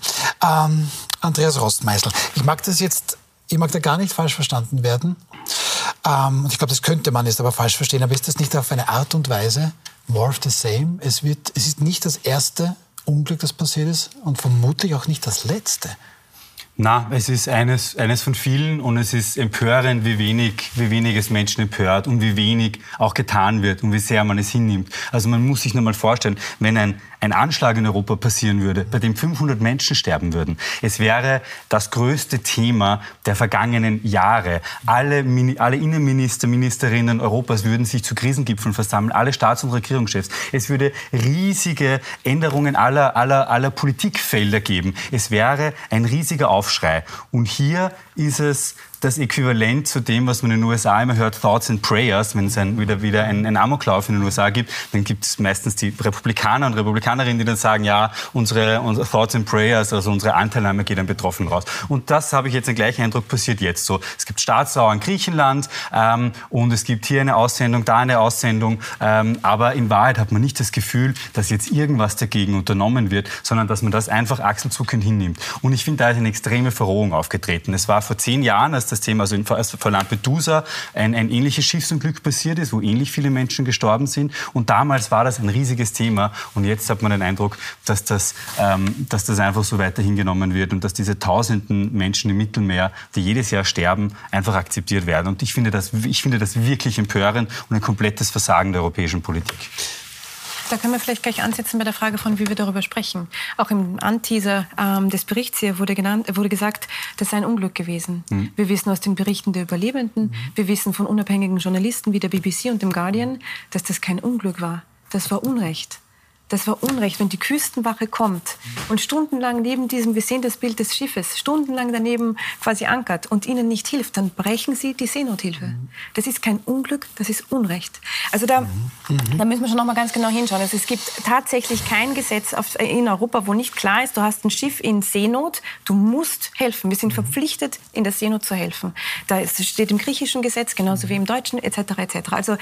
Ähm, Andreas Rostmeißel, ich mag das jetzt, ich mag da gar nicht falsch verstanden werden. Ähm, ich glaube, das könnte man jetzt aber falsch verstehen. Aber ist das nicht auf eine Art und Weise more of the same? Es, wird, es ist nicht das erste Unglück, das passiert ist und vermutlich auch nicht das letzte. Na, es ist eines, eines von vielen und es ist empörend, wie wenig, wie wenig es Menschen empört und wie wenig auch getan wird und wie sehr man es hinnimmt. Also man muss sich nur mal vorstellen, wenn ein ein Anschlag in Europa passieren würde, bei dem 500 Menschen sterben würden. Es wäre das größte Thema der vergangenen Jahre. Alle, alle Innenminister, Ministerinnen Europas würden sich zu Krisengipfeln versammeln, alle Staats- und Regierungschefs. Es würde riesige Änderungen aller, aller, aller Politikfelder geben. Es wäre ein riesiger Aufschrei. Und hier ist es das Äquivalent zu dem, was man in den USA immer hört, Thoughts and Prayers. Wenn es ein, wieder, wieder einen, einen Amoklauf in den USA gibt, dann gibt es meistens die Republikaner und Republikanerinnen, die dann sagen, ja, unsere, unsere Thoughts and Prayers, also unsere Anteilnahme geht an Betroffenen raus. Und das habe ich jetzt den gleichen Eindruck passiert jetzt so. Es gibt Staatsdauer in Griechenland ähm, und es gibt hier eine Aussendung, da eine Aussendung, ähm, aber in Wahrheit hat man nicht das Gefühl, dass jetzt irgendwas dagegen unternommen wird, sondern dass man das einfach achselzuckend hinnimmt. Und ich finde, da ist eine extreme Verrohung aufgetreten. Es war vor zehn Jahren, als das Thema, also vor Lampedusa ein, ein ähnliches Schiffsunglück passiert ist, wo ähnlich viele Menschen gestorben sind. Und damals war das ein riesiges Thema. Und jetzt hat man den Eindruck, dass das, ähm, dass das einfach so weiter hingenommen wird und dass diese tausenden Menschen im Mittelmeer, die jedes Jahr sterben, einfach akzeptiert werden. Und ich finde das, ich finde das wirklich empörend und ein komplettes Versagen der europäischen Politik. Da können wir vielleicht gleich ansetzen bei der Frage von, wie wir darüber sprechen. Auch im Anteaser ähm, des Berichts hier wurde, genannt, wurde gesagt, das sei ein Unglück gewesen. Mhm. Wir wissen aus den Berichten der Überlebenden, mhm. wir wissen von unabhängigen Journalisten wie der BBC und dem Guardian, dass das kein Unglück war. Das war Unrecht. Das war Unrecht, wenn die Küstenwache kommt und stundenlang neben diesem, wir sehen das Bild des Schiffes, stundenlang daneben quasi ankert und ihnen nicht hilft, dann brechen sie die Seenothilfe. Das ist kein Unglück, das ist Unrecht. Also da, da müssen wir schon noch mal ganz genau hinschauen. Also es gibt tatsächlich kein Gesetz auf, in Europa, wo nicht klar ist, du hast ein Schiff in Seenot, du musst helfen. Wir sind verpflichtet, in der Seenot zu helfen. Da steht im griechischen Gesetz, genauso wie im deutschen, etc. etc. Also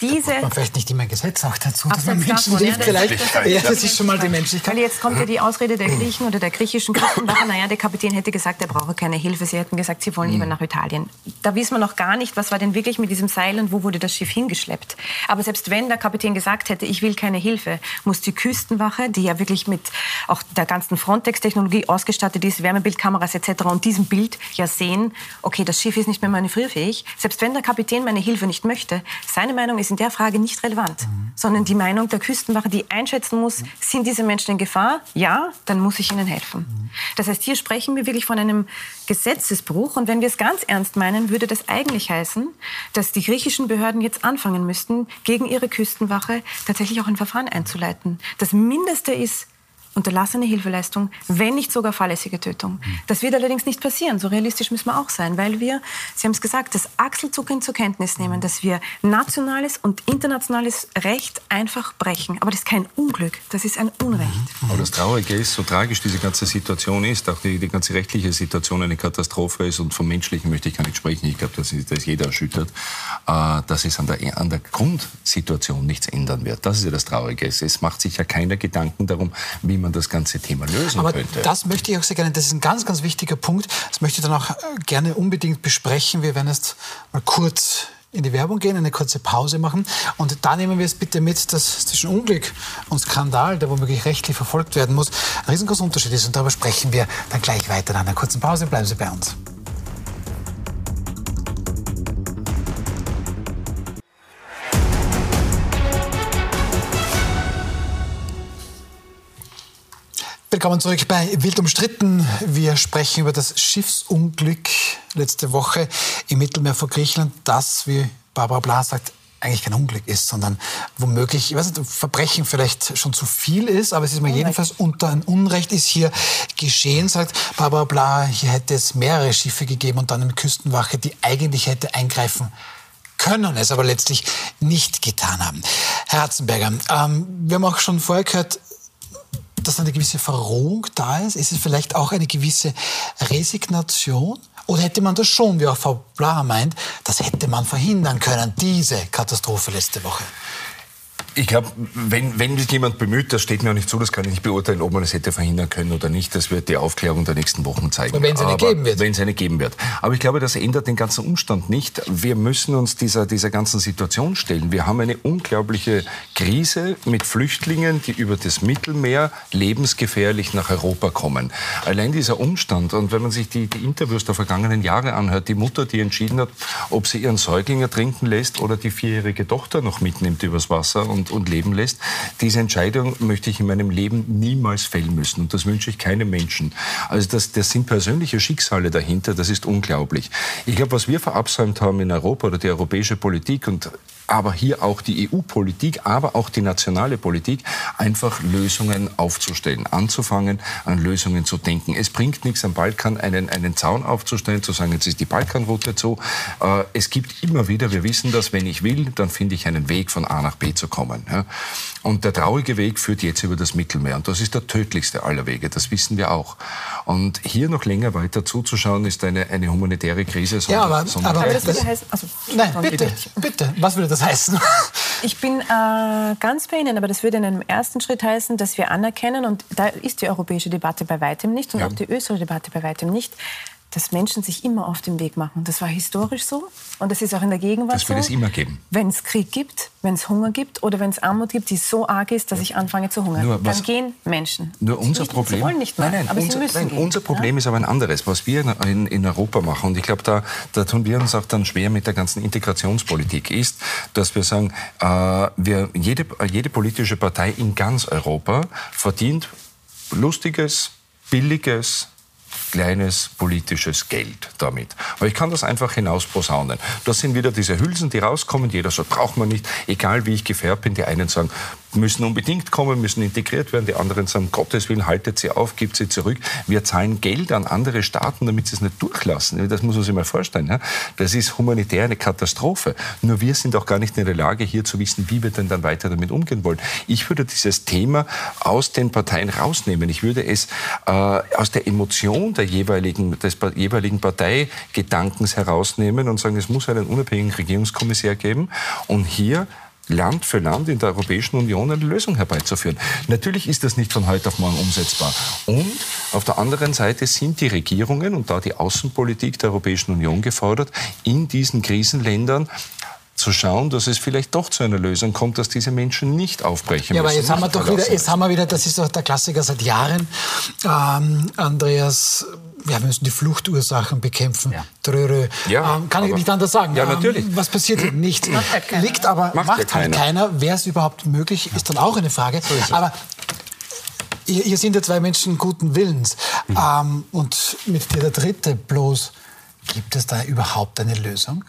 diese... Man vielleicht nicht immer Gesetz auch dazu, dass man Menschen hilft. Vielleicht ja, das ist schon mal die Menschlichkeit. Weil jetzt kommt ja die Ausrede der Griechen oder der griechischen Küstenwache, naja, der Kapitän hätte gesagt, er brauche keine Hilfe. Sie hätten gesagt, sie wollen lieber nach Italien. da wissen wir noch gar nicht, was war denn wirklich mit diesem Seil und wo wurde das Schiff hingeschleppt. Aber selbst wenn der Kapitän gesagt hätte, ich will keine Hilfe, muss die Küstenwache, die ja wirklich mit auch der ganzen Frontex-Technologie ausgestattet ist, Wärmebildkameras etc. und diesem Bild ja sehen, okay, das Schiff ist nicht mehr manövrierfähig. Selbst wenn der Kapitän meine Hilfe nicht möchte, seine Meinung ist in der Frage nicht relevant, mhm. sondern die Meinung der Küstenwache, die einschätzen muss, sind diese Menschen in Gefahr? Ja, dann muss ich ihnen helfen. Das heißt, hier sprechen wir wirklich von einem Gesetzesbruch und wenn wir es ganz ernst meinen, würde das eigentlich heißen, dass die griechischen Behörden jetzt anfangen müssten, gegen ihre Küstenwache tatsächlich auch ein Verfahren einzuleiten. Das Mindeste ist, unterlassene Hilfeleistung, wenn nicht sogar fahrlässige Tötung. Das wird allerdings nicht passieren. So realistisch müssen wir auch sein, weil wir, Sie haben es gesagt, das Achselzucken zur Kenntnis nehmen, dass wir nationales und internationales Recht einfach brechen. Aber das ist kein Unglück, das ist ein Unrecht. Aber das Traurige ist, so tragisch diese ganze Situation ist, auch die, die ganze rechtliche Situation eine Katastrophe ist und vom Menschlichen möchte ich gar nicht sprechen. Ich glaube, das ist, das jeder erschüttert, äh, dass es an der, an der Grundsituation nichts ändern wird. Das ist ja das Traurige. Es macht sich ja keiner Gedanken darum, wie man das ganze Thema lösen Aber könnte. Das möchte ich auch sehr gerne. Das ist ein ganz, ganz wichtiger Punkt. Das möchte ich dann auch äh, gerne unbedingt besprechen. Wir werden jetzt mal kurz in die Werbung gehen, eine kurze Pause machen. Und da nehmen wir es bitte mit, dass zwischen Unglück und Skandal, der womöglich rechtlich verfolgt werden muss, ein riesengroßer Unterschied ist. Und darüber sprechen wir dann gleich weiter nach einer kurzen Pause. Bleiben Sie bei uns. Willkommen zurück bei Wild umstritten. Wir sprechen über das Schiffsunglück letzte Woche im Mittelmeer vor Griechenland, das, wie Barbara Blas sagt, eigentlich kein Unglück ist, sondern womöglich, ich weiß nicht, Verbrechen vielleicht schon zu viel ist, aber es ist mir jedenfalls unter ein Unrecht ist hier geschehen, sagt Barbara Bla, hier hätte es mehrere Schiffe gegeben und dann eine Küstenwache, die eigentlich hätte eingreifen können, es aber letztlich nicht getan haben. Herr Ratzenberger, ähm, wir haben auch schon vorher gehört, dass eine gewisse Verrohung da ist? Ist es vielleicht auch eine gewisse Resignation? Oder hätte man das schon, wie auch Frau Blaha meint, das hätte man verhindern können, diese Katastrophe letzte Woche? Ich glaube, wenn, wenn sich jemand bemüht, das steht mir auch nicht zu, das kann ich nicht beurteilen, ob man es hätte verhindern können oder nicht. Das wird die Aufklärung der nächsten Wochen zeigen. wenn es eine geben wird. Wenn es eine geben wird. Aber ich glaube, das ändert den ganzen Umstand nicht. Wir müssen uns dieser, dieser ganzen Situation stellen. Wir haben eine unglaubliche Krise mit Flüchtlingen, die über das Mittelmeer lebensgefährlich nach Europa kommen. Allein dieser Umstand, und wenn man sich die, die Interviews der vergangenen Jahre anhört, die Mutter, die entschieden hat, ob sie ihren Säugling ertrinken lässt oder die vierjährige Tochter noch mitnimmt übers Wasser und und, und leben lässt. Diese Entscheidung möchte ich in meinem Leben niemals fällen müssen. Und das wünsche ich keinem Menschen. Also das, das sind persönliche Schicksale dahinter. Das ist unglaublich. Ich glaube, was wir verabsäumt haben in Europa oder die europäische Politik und aber hier auch die EU-Politik, aber auch die nationale Politik, einfach Lösungen aufzustellen, anzufangen, an Lösungen zu denken. Es bringt nichts, am Balkan einen, einen Zaun aufzustellen, zu sagen, jetzt ist die Balkanroute so. Äh, es gibt immer wieder, wir wissen das, wenn ich will, dann finde ich einen Weg von A nach B zu kommen. Ja. Und der traurige Weg führt jetzt über das Mittelmeer. Und das ist der tödlichste aller Wege, das wissen wir auch. Und hier noch länger weiter zuzuschauen, ist eine, eine humanitäre Krise. Ja, aber, aber, aber das würde heißen, also, nein, bitte, bitte, was würde das heißen? [laughs] Ich bin äh, ganz bei Ihnen, aber das würde in einem ersten Schritt heißen, dass wir anerkennen, und da ist die europäische Debatte bei weitem nicht und ja. auch die österreichische Debatte bei weitem nicht, dass Menschen sich immer auf den Weg machen. Das war historisch so und das ist auch in der Gegenwart das so. Das wird es immer geben. Wenn es Krieg gibt, wenn es Hunger gibt oder wenn es Armut gibt, die so arg ist, dass ich anfange zu hungern, nur, dann gehen Menschen. Nur unser nicht, Problem. Sie wollen nicht mehr, nein, nein, aber unser, sie müssen nein, gehen, unser Problem ja? ist aber ein anderes, was wir in, in, Europa machen. Und ich glaube, da, da tun wir uns auch dann schwer mit der ganzen Integrationspolitik, ist, dass wir sagen, äh, wir, jede, jede politische Partei in ganz Europa verdient lustiges, billiges, kleines politisches Geld damit. Aber ich kann das einfach hinausposaunen. Das sind wieder diese Hülsen, die rauskommen. Jeder sagt, braucht man nicht, egal wie ich gefärbt bin. Die einen sagen, müssen unbedingt kommen, müssen integriert werden. Die anderen sagen, Gottes Willen, haltet sie auf, gibt sie zurück. Wir zahlen Geld an andere Staaten, damit sie es nicht durchlassen. Das muss man sich mal vorstellen. Das ist humanitär eine Katastrophe. Nur wir sind auch gar nicht in der Lage, hier zu wissen, wie wir denn dann weiter damit umgehen wollen. Ich würde dieses Thema aus den Parteien rausnehmen. Ich würde es äh, aus der Emotion der jeweiligen, des jeweiligen Parteigedankens herausnehmen und sagen, es muss einen unabhängigen Regierungskommissär geben und hier Land für Land in der Europäischen Union eine Lösung herbeizuführen. Natürlich ist das nicht von heute auf morgen umsetzbar. Und auf der anderen Seite sind die Regierungen und da die Außenpolitik der Europäischen Union gefordert, in diesen Krisenländern zu schauen, dass es vielleicht doch zu einer Lösung kommt, dass diese Menschen nicht aufbrechen ja, müssen. aber jetzt haben wir doch wieder, jetzt haben wir wieder, das ist doch der Klassiker seit Jahren, ähm, Andreas, wir müssen die Fluchtursachen bekämpfen. Ja. Ja, ähm, kann ich nicht anders sagen. Ja, natürlich. Ähm, was passiert [clears throat] nicht? Halt Liegt aber, macht, macht halt keiner. Wäre es überhaupt möglich, ist dann auch eine Frage. So aber hier, sind ja zwei Menschen guten Willens. Mhm. Ähm, und mit dir der dritte bloß. Gibt es da überhaupt eine Lösung?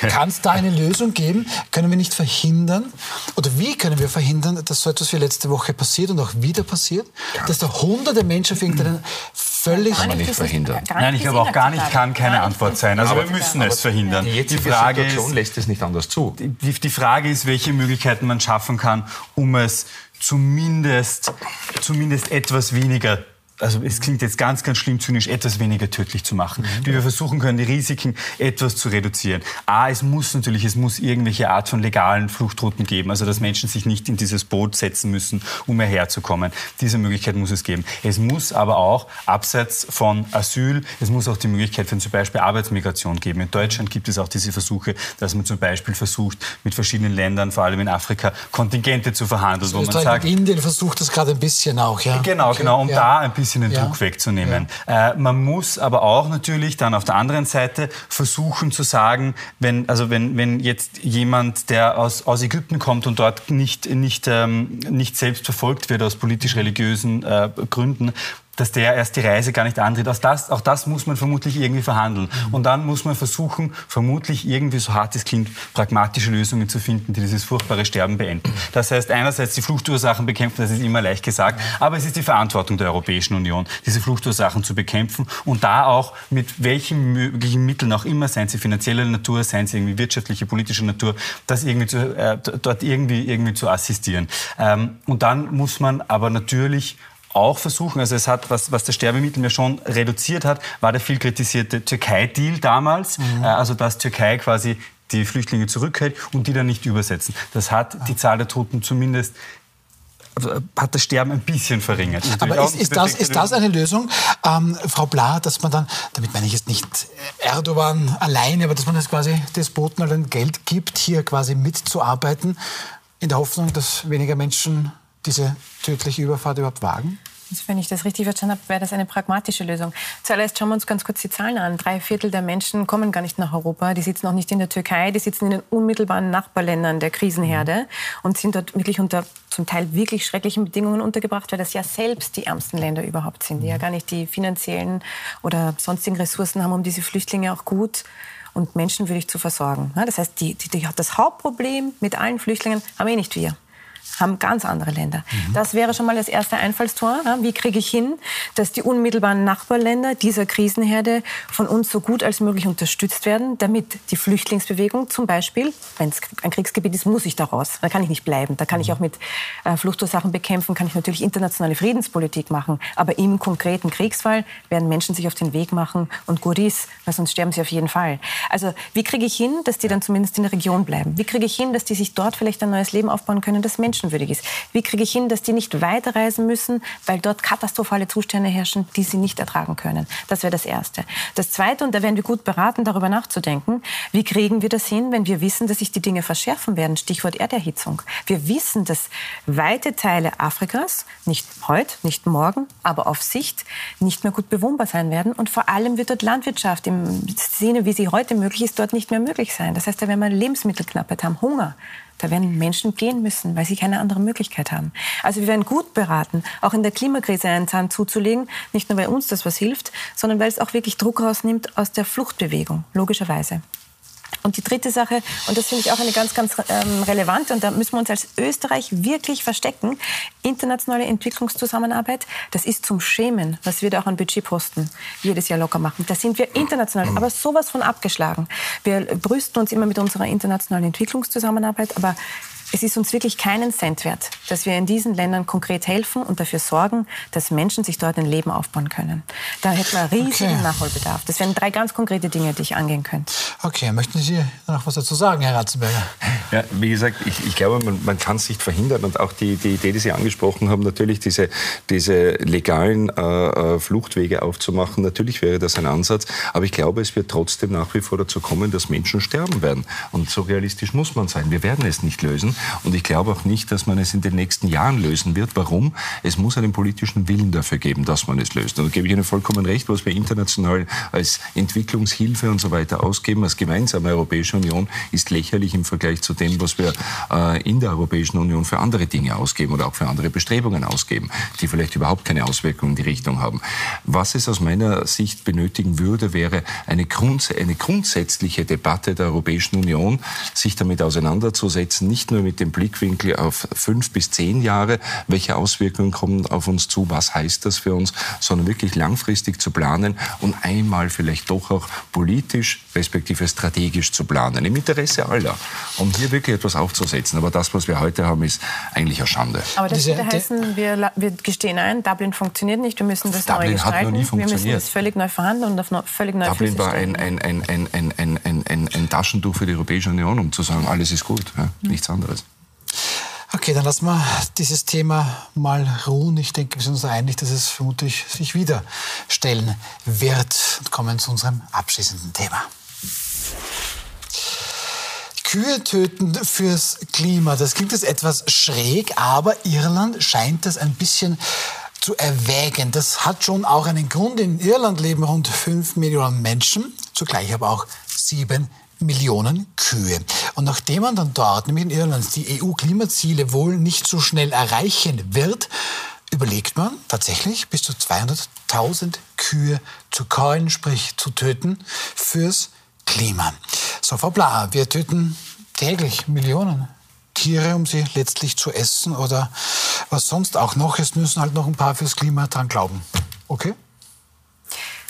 Kann es da eine Lösung geben? Können wir nicht verhindern, oder wie können wir verhindern, dass so etwas wie letzte Woche passiert und auch wieder passiert? Dass da hunderte Menschen für irgendeinen [clears throat] völlig... Kann man nicht verhindern. Nein, ich glaube auch gar nicht, kann keine Antwort sein. Also wir müssen es verhindern. Die jetzige die Frage Situation ist, lässt es nicht anders zu. Die, die Frage ist, welche Möglichkeiten man schaffen kann, um es zumindest, zumindest etwas weniger also es klingt jetzt ganz, ganz schlimm zynisch, etwas weniger tödlich zu machen. Mhm. Wie wir versuchen können, die Risiken etwas zu reduzieren. A, es muss natürlich, es muss irgendwelche Art von legalen Fluchtrouten geben, also dass Menschen sich nicht in dieses Boot setzen müssen, um herzukommen. Diese Möglichkeit muss es geben. Es muss aber auch, abseits von Asyl, es muss auch die Möglichkeit für zum Beispiel Arbeitsmigration geben. In Deutschland gibt es auch diese Versuche, dass man zum Beispiel versucht, mit verschiedenen Ländern, vor allem in Afrika, Kontingente zu verhandeln. So wo man sagt, Indien versucht das gerade ein bisschen auch, ja. Genau, okay. genau, um ja. da ein bisschen bisschen den ja. Druck wegzunehmen. Ja. Äh, man muss aber auch natürlich dann auf der anderen Seite versuchen zu sagen, wenn, also wenn, wenn jetzt jemand, der aus, aus Ägypten kommt und dort nicht, nicht, ähm, nicht selbst verfolgt wird aus politisch-religiösen äh, Gründen, dass der erst die Reise gar nicht antritt. Auch das, auch das muss man vermutlich irgendwie verhandeln. Mhm. Und dann muss man versuchen, vermutlich irgendwie, so hart es klingt, pragmatische Lösungen zu finden, die dieses furchtbare Sterben beenden. Das heißt, einerseits die Fluchtursachen bekämpfen, das ist immer leicht gesagt, aber es ist die Verantwortung der Europäischen Union, diese Fluchtursachen zu bekämpfen und da auch mit welchen möglichen Mitteln auch immer, seien sie finanzieller Natur, seien sie irgendwie wirtschaftliche, politische Natur, das irgendwie zu, äh, dort irgendwie, irgendwie zu assistieren. Ähm, und dann muss man aber natürlich auch versuchen, also es hat, was, was das Sterbemittel mir schon reduziert hat, war der viel kritisierte Türkei-Deal damals, mhm. Äh, also dass Türkei quasi die Flüchtlinge zurückhält und die dann nicht übersetzen. Das hat die Zahl der Toten zumindest hat das Sterben ein bisschen verringert. Aber ist, ist, das, ist das eine Lösung, ähm, Frau Bla, dass man dann, damit meine ich jetzt nicht Erdogan alleine, aber dass man das quasi Despoten dann Geld gibt, hier quasi mitzuarbeiten, in der Hoffnung, dass weniger Menschen diese tödliche Überfahrt überhaupt wagen? Also wenn ich das richtig verstanden habe, wäre das eine pragmatische Lösung. Zuallererst schauen wir uns ganz kurz die Zahlen an. Drei Viertel der Menschen kommen gar nicht nach Europa. Die sitzen auch nicht in der Türkei. Die sitzen in den unmittelbaren Nachbarländern der Krisenherde und sind dort wirklich unter zum Teil wirklich schrecklichen Bedingungen untergebracht, weil das ja selbst die ärmsten Länder überhaupt sind, die ja gar nicht die finanziellen oder sonstigen Ressourcen haben, um diese Flüchtlinge auch gut und menschenwürdig zu versorgen. Das heißt, die, die, die, das Hauptproblem mit allen Flüchtlingen haben eh nicht wir haben ganz andere Länder. Mhm. Das wäre schon mal das erste Einfallstor. Wie kriege ich hin, dass die unmittelbaren Nachbarländer dieser Krisenherde von uns so gut als möglich unterstützt werden, damit die Flüchtlingsbewegung zum Beispiel, wenn es ein Kriegsgebiet ist, muss ich da raus. Da kann ich nicht bleiben. Da kann ich auch mit äh, Fluchtursachen bekämpfen, kann ich natürlich internationale Friedenspolitik machen. Aber im konkreten Kriegsfall werden Menschen sich auf den Weg machen und gut ist, weil sonst sterben sie auf jeden Fall. Also wie kriege ich hin, dass die dann zumindest in der Region bleiben? Wie kriege ich hin, dass die sich dort vielleicht ein neues Leben aufbauen können, dass Menschen menschenwürdig ist. Wie kriege ich hin, dass die nicht weiterreisen müssen, weil dort katastrophale Zustände herrschen, die sie nicht ertragen können? Das wäre das Erste. Das Zweite, und da wären wir gut beraten, darüber nachzudenken, wie kriegen wir das hin, wenn wir wissen, dass sich die Dinge verschärfen werden? Stichwort Erderhitzung. Wir wissen, dass weite Teile Afrikas, nicht heute, nicht morgen, aber auf Sicht, nicht mehr gut bewohnbar sein werden. Und vor allem wird dort Landwirtschaft im Sinne, wie sie heute möglich ist, dort nicht mehr möglich sein. Das heißt, da werden wir Lebensmittelknappheit haben, Hunger, da werden Menschen gehen müssen, weil sie keine andere Möglichkeit haben. Also wir werden gut beraten, auch in der Klimakrise einen Zahn zuzulegen, nicht nur weil uns das was hilft, sondern weil es auch wirklich Druck rausnimmt aus der Fluchtbewegung, logischerweise. Und die dritte Sache, und das finde ich auch eine ganz, ganz ähm, relevante, und da müssen wir uns als Österreich wirklich verstecken, internationale Entwicklungszusammenarbeit, das ist zum Schämen, was wir da auch an Budgetposten jedes Jahr locker machen. Da sind wir international, aber sowas von abgeschlagen. Wir brüsten uns immer mit unserer internationalen Entwicklungszusammenarbeit, aber es ist uns wirklich keinen Cent wert, dass wir in diesen Ländern konkret helfen und dafür sorgen, dass Menschen sich dort ein Leben aufbauen können. Da hätten wir riesigen okay. Nachholbedarf. Das wären drei ganz konkrete Dinge, die ich angehen könnte. Okay, möchten Sie noch was dazu sagen, Herr Ratzenberger? Ja, wie gesagt, ich, ich glaube, man, man kann es nicht verhindern. Und auch die, die Idee, die Sie angesprochen haben, natürlich diese, diese legalen äh, äh, Fluchtwege aufzumachen, natürlich wäre das ein Ansatz. Aber ich glaube, es wird trotzdem nach wie vor dazu kommen, dass Menschen sterben werden. Und so realistisch muss man sein. Wir werden es nicht lösen. Und ich glaube auch nicht, dass man es in den nächsten Jahren lösen wird. Warum? Es muss einen politischen Willen dafür geben, dass man es löst. Und da gebe ich Ihnen vollkommen recht, was wir international als Entwicklungshilfe und so weiter ausgeben, als gemeinsame Europäische Union, ist lächerlich im Vergleich zu dem, was wir äh, in der Europäischen Union für andere Dinge ausgeben oder auch für andere Bestrebungen ausgeben, die vielleicht überhaupt keine Auswirkungen in die Richtung haben. Was es aus meiner Sicht benötigen würde, wäre eine, Grunds eine grundsätzliche Debatte der Europäischen Union, sich damit auseinanderzusetzen, nicht nur mit dem Blickwinkel auf fünf bis zehn Jahre, welche Auswirkungen kommen auf uns zu, was heißt das für uns, sondern wirklich langfristig zu planen und einmal vielleicht doch auch politisch respektive strategisch zu planen, im Interesse aller, um hier wirklich etwas aufzusetzen. Aber das, was wir heute haben, ist eigentlich eine Schande. Aber das würde heißen, wir, wir gestehen ein, Dublin funktioniert nicht, wir müssen das Dublin neu gestalten. Hat noch nie funktioniert. Wir müssen das völlig neu verhandeln und auf völlig neue Dublin Füße war ein, ein, ein, ein, ein, ein, ein, ein Taschentuch für die Europäische Union, um zu sagen, alles ist gut, ja, mhm. nichts anderes. Okay, dann lassen wir dieses Thema mal ruhen. Ich denke, wir sind uns einig, dass es vermutlich sich wieder stellen wird. Und kommen zu unserem abschließenden Thema. Kühe töten fürs Klima. Das klingt jetzt etwas schräg, aber Irland scheint das ein bisschen zu erwägen. Das hat schon auch einen Grund. In Irland leben rund 5 Millionen Menschen, zugleich aber auch 7 Millionen Kühe. Und nachdem man dann dort, nämlich in Irland, die EU-Klimaziele wohl nicht so schnell erreichen wird, überlegt man tatsächlich bis zu 200.000 Kühe zu keulen, sprich zu töten, fürs Klima. So, Frau Blaha, wir töten täglich Millionen Tiere, um sie letztlich zu essen oder was sonst auch noch. Es müssen halt noch ein paar fürs Klima dran glauben. Okay?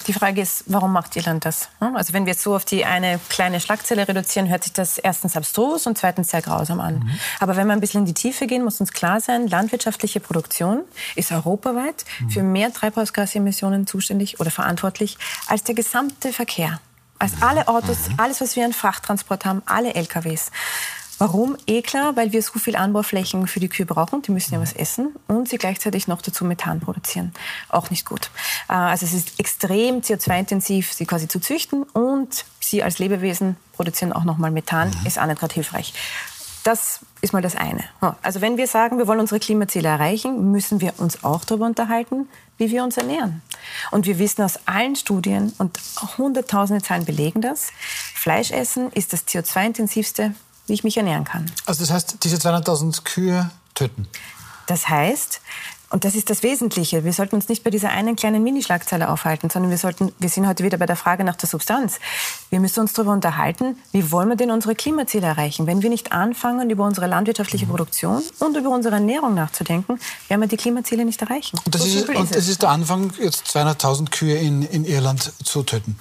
Die Frage ist, warum macht Irland das? Hm? Also wenn wir jetzt so auf die eine kleine Schlagzeile reduzieren, hört sich das erstens abstrus und zweitens sehr grausam an. Mhm. Aber wenn wir ein bisschen in die Tiefe gehen, muss uns klar sein, landwirtschaftliche Produktion ist europaweit mhm. für mehr Treibhausgasemissionen zuständig oder verantwortlich als der gesamte Verkehr. Als alle Autos, mhm. alles, was wir an Frachttransport haben, alle LKWs. Warum? Eh klar, weil wir so viel Anbauflächen für die Kühe brauchen, die müssen ja was essen und sie gleichzeitig noch dazu Methan produzieren. Auch nicht gut. Äh, also es ist extrem CO2-intensiv, sie quasi zu züchten und sie als Lebewesen produzieren auch nochmal Methan, mhm. ist auch nicht gerade hilfreich. Das ist mal das eine. Also wenn wir sagen, wir wollen unsere Klimaziele erreichen, müssen wir uns auch darüber unterhalten, wie wir uns ernähren. Und wir wissen aus allen Studien, und hunderttausende Zahlen belegen das, Fleischessen ist das CO2-intensivste wie ich mich ernähren kann. Also das heißt, diese 200.000 Kühe töten? Das heißt, und das ist das Wesentliche. Wir sollten uns nicht bei dieser einen kleinen Minischlagzeile aufhalten, sondern wir sollten, wir sind heute wieder bei der Frage nach der Substanz. Wir müssen uns darüber unterhalten, wie wollen wir denn unsere Klimaziele erreichen? Wenn wir nicht anfangen, über unsere landwirtschaftliche Produktion und über unsere Ernährung nachzudenken, werden wir die Klimaziele nicht erreichen. Und das, so ist, und das ist der Anfang, jetzt 200.000 Kühe in, in Irland zu töten.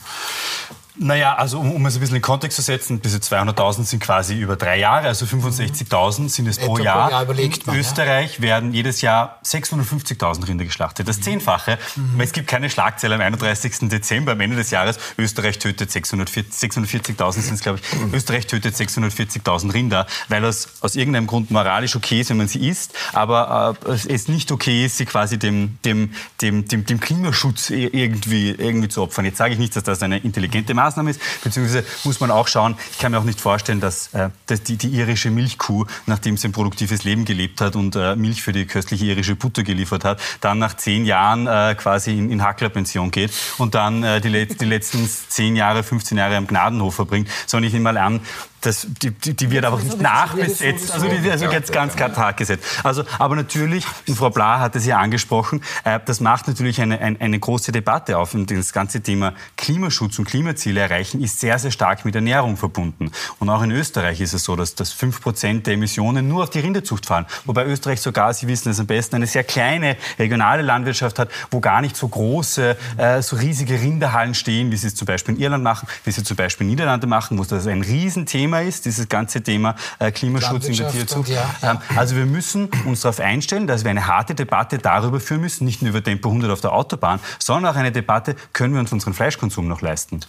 Naja, also um, um es ein bisschen in Kontext zu setzen, diese 200.000 sind quasi über drei Jahre, also 65.000 sind es pro Jahr. Jahr überlegt man, in Österreich ja. werden jedes Jahr 650.000 Rinder geschlachtet. Das Zehnfache. Mhm. Es gibt keine Schlagzeile am 31. Dezember, am Ende des Jahres. Österreich tötet 640.000 sind es, glaube ich. Mhm. Österreich tötet 640.000 Rinder, weil es aus irgendeinem Grund moralisch okay ist, wenn man sie isst, aber äh, es nicht okay ist, sie quasi dem, dem, dem, dem, dem Klimaschutz irgendwie, irgendwie zu opfern. Jetzt sage ich nicht, dass das eine intelligente Maßnahme Maßnahme ist. Beziehungsweise muss man auch schauen, ich kann mir auch nicht vorstellen, dass, äh, dass die, die, irische Milchkuh, nachdem sie ein produktives Leben gelebt hat und äh, Milch für die köstliche irische Butter geliefert hat, dann nach zehn Jahren äh, quasi in, in Hacklerpension geht und dann äh, die, die letzten zehn Jahre, 15 Jahre am Gnadenhof verbringt, sondern ich nehme mal an, das, die, die wird einfach nicht nachbesetzt, also die wird also jetzt ganz klar Tag gesetzt. Also, aber natürlich, und Frau Bla hat es ja angesprochen, äh, das macht natürlich eine, eine, eine große Debatte auf. Und das ganze Thema Klimaschutz und Klimaziele erreichen ist sehr, sehr stark mit Ernährung verbunden. Und auch in Österreich ist es so, dass, dass 5% der Emissionen nur auf die Rinderzucht fallen. Wobei Österreich sogar, Sie wissen es am besten, eine sehr kleine regionale Landwirtschaft hat, wo gar nicht so große, äh, so riesige Rinderhallen stehen, wie sie es zum Beispiel in Irland machen, wie sie zum Beispiel in Niederlande machen, wo das ein Riesenthema Thema ist, dieses ganze Thema äh, Klimaschutz in der Tierzucht. Ja, ja. Ähm, also wir müssen uns darauf einstellen, dass wir eine harte Debatte darüber führen müssen, nicht nur über Tempo 100 auf der Autobahn, sondern auch eine Debatte, können wir uns unseren Fleischkonsum noch leisten?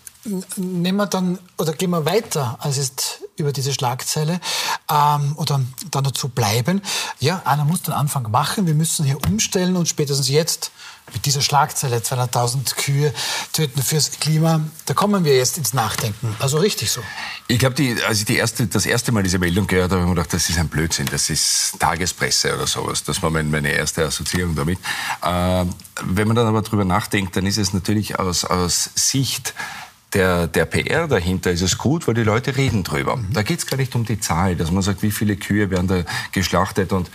Nehmen wir dann oder gehen wir weiter als ist über diese Schlagzeile ähm, oder dann dazu bleiben. Ja, einer muss den Anfang machen. Wir müssen hier umstellen und spätestens jetzt mit dieser Schlagzeile 200.000 Kühe töten fürs Klima, da kommen wir jetzt ins Nachdenken. Also richtig so. Ich glaube, als ich die erste, das erste Mal diese Meldung gehört habe, habe ich mir gedacht, das ist ein Blödsinn, das ist Tagespresse oder sowas. Das war meine erste Assoziierung damit. Äh, wenn man dann aber drüber nachdenkt, dann ist es natürlich aus, aus Sicht der, der PR dahinter ist es gut, weil die Leute reden drüber. Da geht es gar nicht um die Zahl, dass man sagt, wie viele Kühe werden da geschlachtet und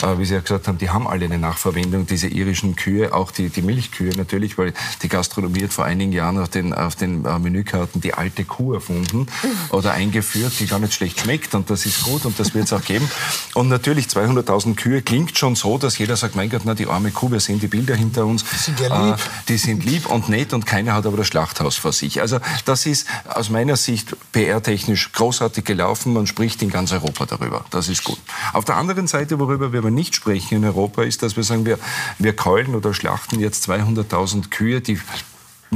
äh, wie Sie ja gesagt haben, die haben alle eine Nachverwendung, diese irischen Kühe, auch die, die Milchkühe natürlich, weil die Gastronomie hat vor einigen Jahren auf den, auf den äh, Menükarten die alte Kuh erfunden oder eingeführt, die gar nicht schlecht schmeckt und das ist gut und das wird es auch geben. Und natürlich 200.000 Kühe klingt schon so, dass jeder sagt, mein Gott, na, die arme Kuh, wir sehen die Bilder hinter uns. Die sind ja lieb. Äh, die sind lieb und nett und keiner hat aber das Schlachthaus vor sich. Also also das ist aus meiner Sicht PR-technisch großartig gelaufen. Man spricht in ganz Europa darüber. Das ist gut. Auf der anderen Seite, worüber wir aber nicht sprechen in Europa, ist, dass wir sagen, wir, wir keulen oder schlachten jetzt 200.000 Kühe, die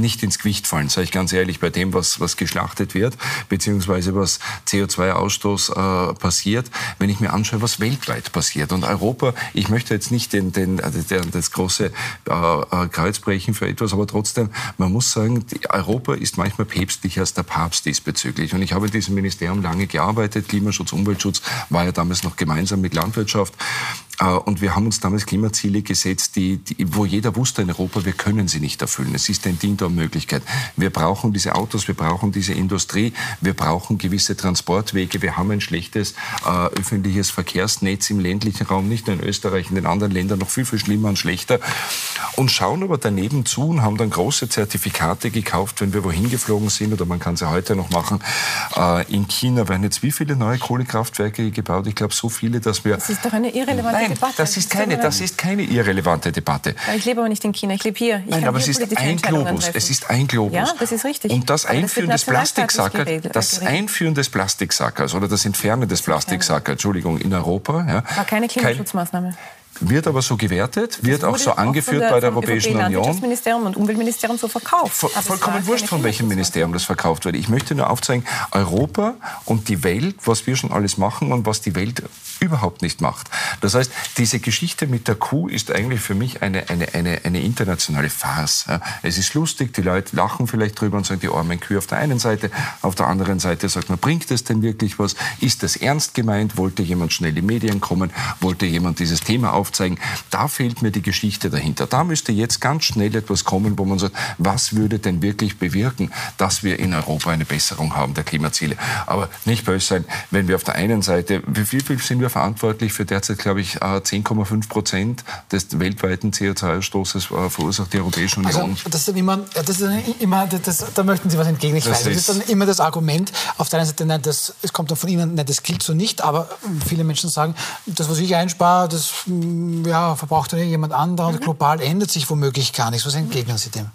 nicht ins Gewicht fallen, sage ich ganz ehrlich, bei dem, was, was geschlachtet wird, beziehungsweise was CO2-Ausstoß äh, passiert, wenn ich mir anschaue, was weltweit passiert. Und Europa, ich möchte jetzt nicht den, den, den, das große äh, äh, Kreuz brechen für etwas, aber trotzdem, man muss sagen, Europa ist manchmal päpstlicher als der Papst diesbezüglich. Und ich habe in diesem Ministerium lange gearbeitet, Klimaschutz, Umweltschutz war ja damals noch gemeinsam mit Landwirtschaft. Äh, und wir haben uns damals Klimaziele gesetzt, die, die, wo jeder wusste in Europa, wir können sie nicht erfüllen. Es ist ein Ding der Möglichkeit. Wir brauchen diese Autos, wir brauchen diese Industrie, wir brauchen gewisse Transportwege. Wir haben ein schlechtes äh, öffentliches Verkehrsnetz im ländlichen Raum, nicht nur in Österreich, in den anderen Ländern noch viel, viel schlimmer und schlechter. Und schauen aber daneben zu und haben dann große Zertifikate gekauft, wenn wir wohin geflogen sind, oder man kann sie heute noch machen. Äh, in China werden jetzt wie viele neue Kohlekraftwerke gebaut? Ich glaube, so viele, dass wir... Das ist doch eine irrelevante Nein, Debatte. Das ist, keine, das ist keine irrelevante Debatte. Ich lebe aber nicht in China, ich lebe hier. Ich Nein, aber es ist ein Globus. Es ist ein Globus. Ja, das ist richtig. Und das Einführen des Plastiksackers, das Einführen des Plastiksackers oder das Entfernen des Plastiksackers, Entschuldigung, in Europa. Ja, War keine Klimaschutzmaßnahme. Kein, wird aber so gewertet, wird auch so angeführt der, bei der Europäischen Union. Landwirtschaftsministerium und Umweltministerium so verkauft. Voll, vollkommen wurscht, von welchem Ministerium das verkauft wird. Ich möchte nur aufzeigen, Europa und die Welt, was wir schon alles machen und was die Welt überhaupt nicht macht. Das heißt, diese Geschichte mit der Kuh ist eigentlich für mich eine, eine, eine, eine internationale Farce. Es ist lustig, die Leute lachen vielleicht drüber und sagen, die armen Kühe auf der einen Seite, auf der anderen Seite sagt man, bringt es denn wirklich was? Ist das ernst gemeint? Wollte jemand schnell in die Medien kommen? Wollte jemand dieses Thema aufzeigen? Aufzeigen. Da fehlt mir die Geschichte dahinter. Da müsste jetzt ganz schnell etwas kommen, wo man sagt, was würde denn wirklich bewirken, dass wir in Europa eine Besserung haben der Klimaziele. Aber nicht böse sein, wenn wir auf der einen Seite, wie viel, sind wir verantwortlich für derzeit, glaube ich, 10,5 äh, Prozent des weltweiten CO2-Ausstoßes äh, verursacht die Europäische Union. Also, das ist immer, das ist immer das, da möchten Sie was entgegen. Ich das, weiß. Ist das ist dann immer das Argument, auf der einen Seite, nein, das, es kommt dann von Ihnen, nein, das gilt so nicht, aber viele Menschen sagen, das, was ich einspare, das ja, verbraucht dann jemand anderer mhm. und global ändert sich womöglich gar nichts. Was entgegnen Sie dem?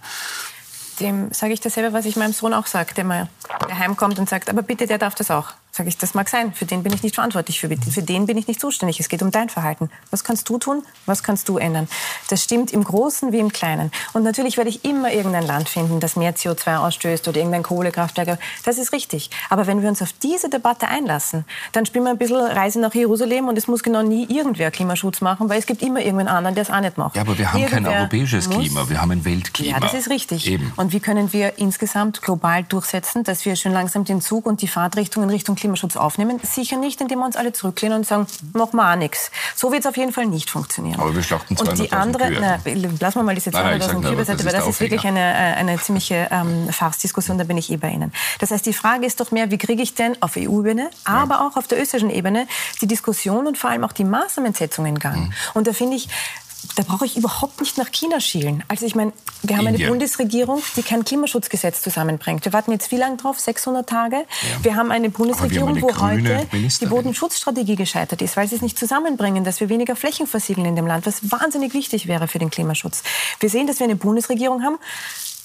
Dem sage ich dasselbe, was ich meinem Sohn auch sage, der mal heimkommt und sagt, aber bitte, der darf das auch. Sage ich, das mag sein, für den bin ich nicht verantwortlich, für, für den bin ich nicht zuständig. Es geht um dein Verhalten. Was kannst du tun? Was kannst du ändern? Das stimmt im Großen wie im Kleinen. Und natürlich werde ich immer irgendein Land finden, das mehr CO2 ausstößt oder irgendein Kohlekraftwerk. Das ist richtig. Aber wenn wir uns auf diese Debatte einlassen, dann spielen wir ein bisschen Reise nach Jerusalem und es muss genau nie irgendwer Klimaschutz machen, weil es gibt immer irgendwen anderen, der es auch nicht macht. Ja, aber wir haben irgendwer kein europäisches muss, Klima, wir haben ein Weltklima. Ja, das ist richtig. Eben. Und wie können wir insgesamt global durchsetzen, dass wir schon langsam den Zug und die Fahrtrichtung in Richtung Klimaschutz aufnehmen? Sicher nicht, indem wir uns alle zurücklehnen und sagen, wir auch nichts. So wird es auf jeden Fall nicht funktionieren. Aber wir schlachten Und die andere, na, lassen wir mal diese 200.000 Kühe beiseite, weil das ist wirklich eine, äh, eine ziemliche ähm, Farce-Diskussion, da bin ich eh bei Ihnen. Das heißt, die Frage ist doch mehr, wie kriege ich denn auf EU-Ebene, aber ja. auch auf der österreichischen Ebene die Diskussion und vor allem auch die Maßnahmensetzung in Gang? Mhm. Und da finde ich, da brauche ich überhaupt nicht nach China schielen. Also ich meine, wir haben Indien. eine Bundesregierung, die kein Klimaschutzgesetz zusammenbringt. Wir warten jetzt wie lange drauf? 600 Tage? Ja. Wir haben eine Bundesregierung, wo heute die Bodenschutzstrategie gescheitert ist, weil sie es nicht zusammenbringen, dass wir weniger Flächen versiegeln in dem Land, was wahnsinnig wichtig wäre für den Klimaschutz. Wir sehen, dass wir eine Bundesregierung haben,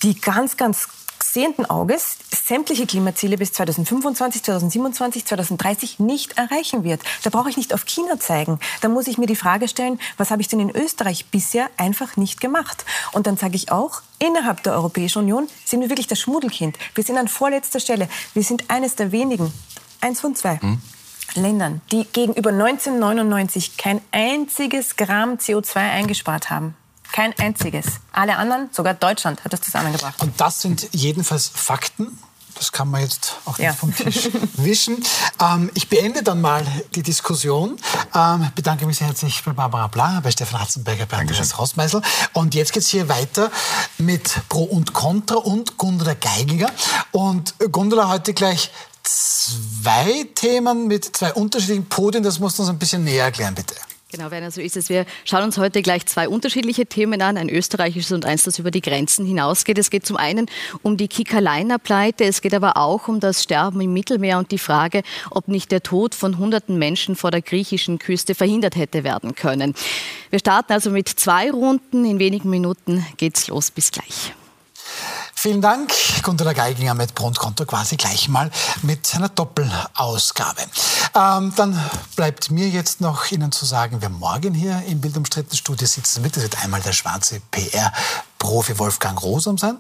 die ganz, ganz sehenden Auges sämtliche Klimaziele bis 2025, 2027, 2030 nicht erreichen wird. Da brauche ich nicht auf China zeigen. Da muss ich mir die Frage stellen, was habe ich denn in Österreich bisher einfach nicht gemacht? Und dann sage ich auch, innerhalb der Europäischen Union sind wir wirklich das Schmuddelkind. Wir sind an vorletzter Stelle. Wir sind eines der wenigen, eins von zwei. Hm. Ländern, die gegenüber 1999 kein einziges Gramm CO2 eingespart haben. Kein einziges. Alle anderen, sogar Deutschland, hat das zusammengebracht. Und das sind jedenfalls Fakten. Das kann man jetzt auch nicht ja. vom Tisch wischen. Ähm, ich beende dann mal die Diskussion. Ähm, bedanke mich sehr herzlich bei Barbara Bla, bei Stefan Hatzenberger, bei Andreas Hausmeißel. Und jetzt geht es hier weiter mit Pro und Contra und Gundula Geiginger. Und Gundula heute gleich zwei Themen mit zwei unterschiedlichen Podien. Das musst du uns ein bisschen näher erklären, bitte. Genau, Werner, so ist es. Wir schauen uns heute gleich zwei unterschiedliche Themen an, ein österreichisches und eins, das über die Grenzen hinausgeht. Es geht zum einen um die Kika-Liner-Pleite, es geht aber auch um das Sterben im Mittelmeer und die Frage, ob nicht der Tod von hunderten Menschen vor der griechischen Küste verhindert hätte werden können. Wir starten also mit zwei Runden. In wenigen Minuten geht's los. Bis gleich. Vielen Dank. Gundula Geiginger mit Pro und Konto quasi gleich mal mit einer Doppelausgabe. Ähm, dann bleibt mir jetzt noch Ihnen zu sagen, wer morgen hier im Bildumstrittenen Studio sitzen wird. Das wird einmal der schwarze PR-Profi Wolfgang Rosam sein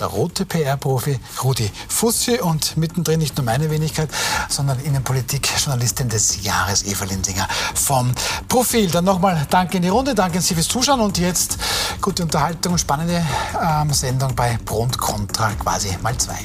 der rote PR-Profi Rudi Fussi und mittendrin nicht nur meine Wenigkeit, sondern Innenpolitik-Journalistin des Jahres Eva Lindinger vom Profil. Dann nochmal Danke in die Runde, danke an Sie fürs Zuschauen und jetzt gute Unterhaltung und spannende ähm, Sendung bei Pro und Contra quasi mal zwei.